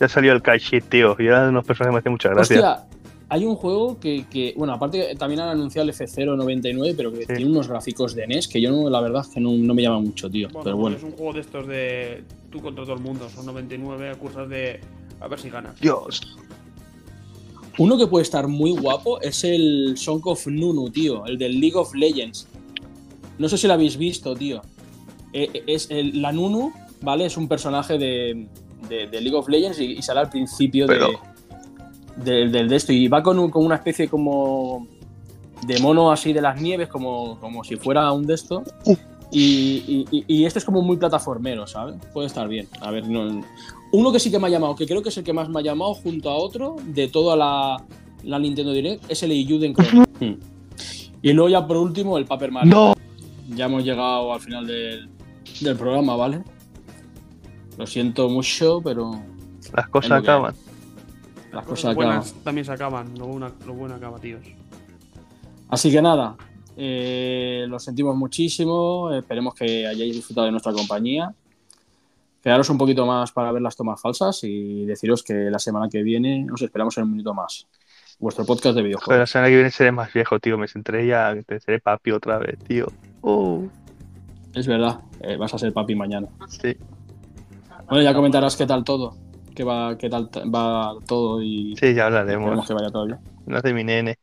Speaker 5: Ya salió el Kaishit, tío. Y era de unos personajes que me hacen mucha gracia.
Speaker 2: Hostia, hay un juego que, que- bueno, aparte también han anunciado el F099, pero que tiene unos gráficos de NES que yo no, la verdad es que no, no me llama mucho, tío.
Speaker 4: Bueno,
Speaker 2: pero
Speaker 4: pues
Speaker 2: bueno.
Speaker 4: es un juego de estos de tú contra todo el mundo. Son 99 cursas de a ver si ganas.
Speaker 5: Dios.
Speaker 2: Uno que puede estar muy guapo es el Song of Nunu, tío, el del League of Legends. No sé si lo habéis visto, tío. Eh, es el- la Nunu, ¿vale? Es un personaje de, de- de League of Legends y, y sale al principio
Speaker 5: Pero-
Speaker 2: de, del de esto. Y va con, un- con una especie como de mono así de las nieves, como, como si fuera un de esto. Y, y- y este es como muy plataformero, ¿sabes? Puede estar bien. A ver, no- uno que sí que me ha llamado, que creo que es el que más me ha llamado junto a otro de toda la, la Nintendo Direct, es el Eiyuden Chrome. Hmm. Y luego ya por último el Paper Mario.
Speaker 5: ¡No!
Speaker 2: Ya hemos llegado al final del, del programa, ¿vale? Lo siento mucho, pero
Speaker 5: Las cosas acaban.
Speaker 2: Las
Speaker 4: Cosas
Speaker 2: cosas acaban.
Speaker 4: buenas también se acaban. Lo bueno, lo bueno acaba, tíos.
Speaker 2: Así que nada, eh, lo sentimos muchísimo. Esperemos que hayáis disfrutado de nuestra compañía. Quedaros un poquito más para ver las tomas falsas y deciros que la semana que viene os esperamos en un minuto más. Vuestro podcast de
Speaker 5: Joder, la
Speaker 2: videojuegos.
Speaker 5: semana que viene seré más viejo, tío. Me sentiré ya, que seré papi otra vez, tío. Oh,
Speaker 2: Es verdad, eh, vas a ser papi mañana.
Speaker 5: sí.
Speaker 2: Bueno, ya comentarás qué tal todo qué, va, qué tal va todo y.
Speaker 5: Sí, ya hablaremos.
Speaker 2: que vaya todo bien.
Speaker 5: No sé, mi nene.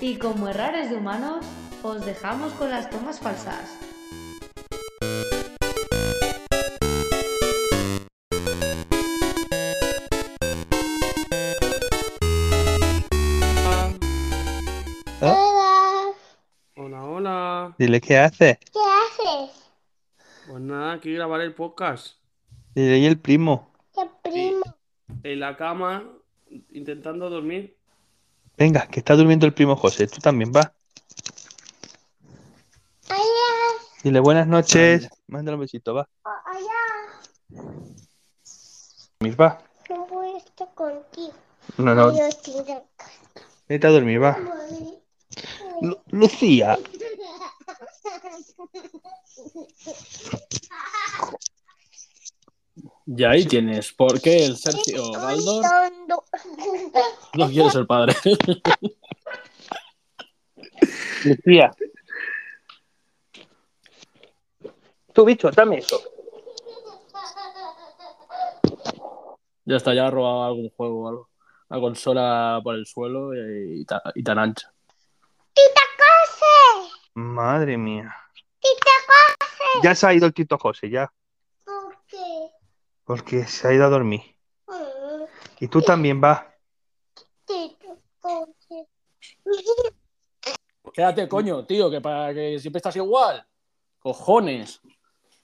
Speaker 7: Y como errar es de humanos, os dejamos con las tomas falsas.
Speaker 5: Dile qué hace.
Speaker 8: ¿Qué haces?
Speaker 4: Pues nada, aquí grabar el podcast.
Speaker 5: Dile y el primo.
Speaker 8: ¿Qué primo?
Speaker 4: En la cama, intentando dormir.
Speaker 5: Venga, que está durmiendo el primo José. Tú también va.
Speaker 8: Allá,
Speaker 5: Dile buenas noches. Mándale un besito, va.
Speaker 8: allá.
Speaker 5: Dormir, va.
Speaker 8: No voy a estar contigo.
Speaker 5: No, no.
Speaker 8: Yo estoy de acá.
Speaker 5: Vete a dormir, va. Lu- Lucía.
Speaker 2: Y ahí tienes. ¿Por qué el Sergio
Speaker 8: Tonto.
Speaker 2: no quiere ser padre?
Speaker 5: Lucía. Tú, bicho, dame eso.
Speaker 2: ya está, ya ha robado algún juego o algo. La consola por el suelo y, y ta- y tan ancha.
Speaker 8: ¡Tita!
Speaker 5: Madre mía.
Speaker 8: ¡Tita Cose!
Speaker 5: Ya se ha ido el Tito José, ya.
Speaker 8: ¿Por qué?
Speaker 5: Porque se ha ido a dormir.
Speaker 8: Mm,
Speaker 5: Y tú también va.
Speaker 8: Tita Cose.
Speaker 2: Quédate, coño, tío, que para que siempre estás igual. Cojones.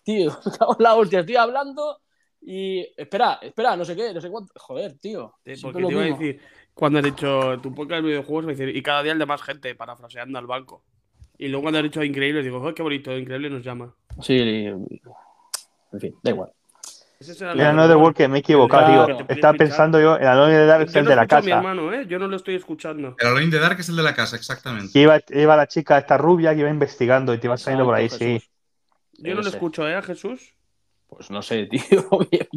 Speaker 2: Tío, la hostia, estoy hablando y. Espera, espera, no sé qué, no sé cuánto. Joder, tío.
Speaker 4: Porque te iba a decir, cuando has dicho tu podcast de videojuegos, me dice, y cada día el de más gente, parafraseando al banco. Y luego cuando has dicho increíble, digo, "Oh, qué bonito, increíble nos llama.
Speaker 2: Sí, y- en fin, da igual.
Speaker 5: Era de World que me he equivocado,
Speaker 2: Claro.
Speaker 5: tío. Estaba pensando yo en Alone in the Dark,
Speaker 4: Yo
Speaker 5: el de la
Speaker 4: escucho a mi
Speaker 5: casa.
Speaker 4: hermano, ¿eh? Yo no lo estoy escuchando.
Speaker 3: El Alone in the Dark es el de la casa, exactamente.
Speaker 5: Iba, iba la chica esta rubia que iba investigando y te iba saliendo por ahí, sí.
Speaker 4: Yo no lo escucho, ¿eh, a Jesús?
Speaker 2: Pues no sé, tío.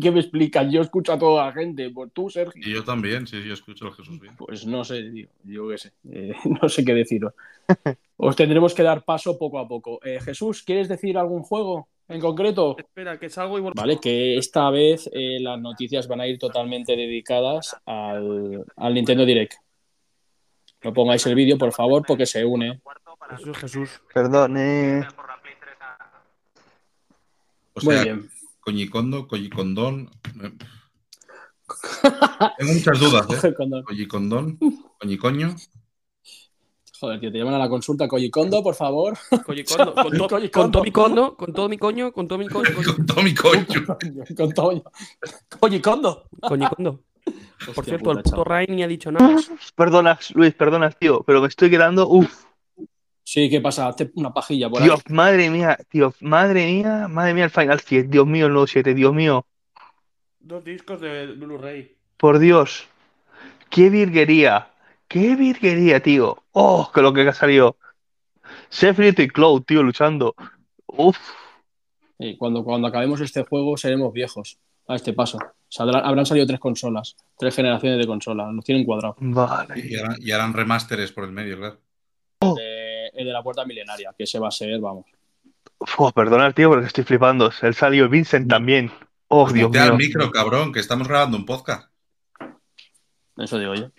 Speaker 2: ¿Qué me explicas? Yo escucho a toda la gente. Pues tú, Sergio.
Speaker 3: Y yo también, sí, yo escucho a Jesús bien.
Speaker 2: Pues no sé, tío. Yo qué sé. Eh, no sé qué deciros. Os tendremos que dar paso poco a poco. Eh, Jesús, ¿quieres decir algún juego en concreto?
Speaker 4: Espera, que salgo y vuelvo.
Speaker 2: Vale, que esta vez eh, las noticias van a ir totalmente dedicadas al, al Nintendo Direct. No pongáis el vídeo, por favor, porque se une.
Speaker 4: Jesús.
Speaker 5: Perdón, eh.
Speaker 3: O
Speaker 2: Muy bien.
Speaker 3: Coñicondo, Collicondón. eh, Tengo muchas dudas, ¿eh? Collicondón, Coñicoño.
Speaker 2: Joder, tío, te llaman a la consulta. Kondo, por favor.
Speaker 4: Collicondo, con, to- con todo mi condo, con todo mi coño, con todo mi coño.
Speaker 3: Con todo mi coño.
Speaker 2: Con todo. Kondo.
Speaker 4: Coñicondo. Por cierto, el puto. Ray ni ha dicho nada.
Speaker 5: Perdonas, Luis, perdonas, tío, pero me estoy quedando. Uf,
Speaker 2: Sí, ¿qué pasa? Hazte una pajilla por ahí.
Speaker 5: Dios, madre mía, tío, madre mía, madre mía, el Final 7, Dios mío, el nuevo 7, Dios mío,
Speaker 4: Dos discos de Blu-ray.
Speaker 5: por Dios, qué virguería, qué virguería, tío. Oh, que lo que ha salido. Sephiroth y Cloud, tío, luchando. Uf,
Speaker 2: Sí, cuando, cuando acabemos este juego seremos viejos a este paso. Habrán salido tres consolas, tres generaciones de consolas. Nos tienen cuadrados.
Speaker 5: vale.
Speaker 3: Y harán, y harán remasteres por el medio, claro.
Speaker 2: Eh, el de la puerta milenaria, que ese va a ser, vamos.
Speaker 5: Uf, perdona, tío, porque estoy flipando. Él salió Vincent también. Oh, Dios
Speaker 3: Ponte al
Speaker 5: mío.
Speaker 3: micro, cabrón, que estamos grabando un podcast.
Speaker 2: Eso digo yo.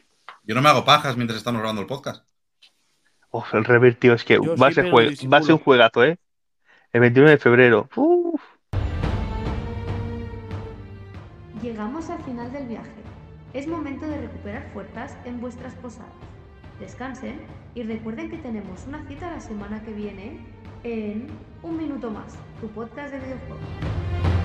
Speaker 3: Yo no me hago pajas mientras estamos grabando el podcast.
Speaker 5: Uf, el Revert, tío, es que
Speaker 4: Yo
Speaker 5: va, a
Speaker 4: sí, disimulo.
Speaker 5: va a ser un juegazo, ¿eh? El 21 de febrero. Uf.
Speaker 7: Llegamos al final del viaje. Es momento de recuperar fuerzas en vuestras posadas. Descansen y recuerden que tenemos una cita la semana que viene en Un Minuto Más, tu podcast de videojuegos.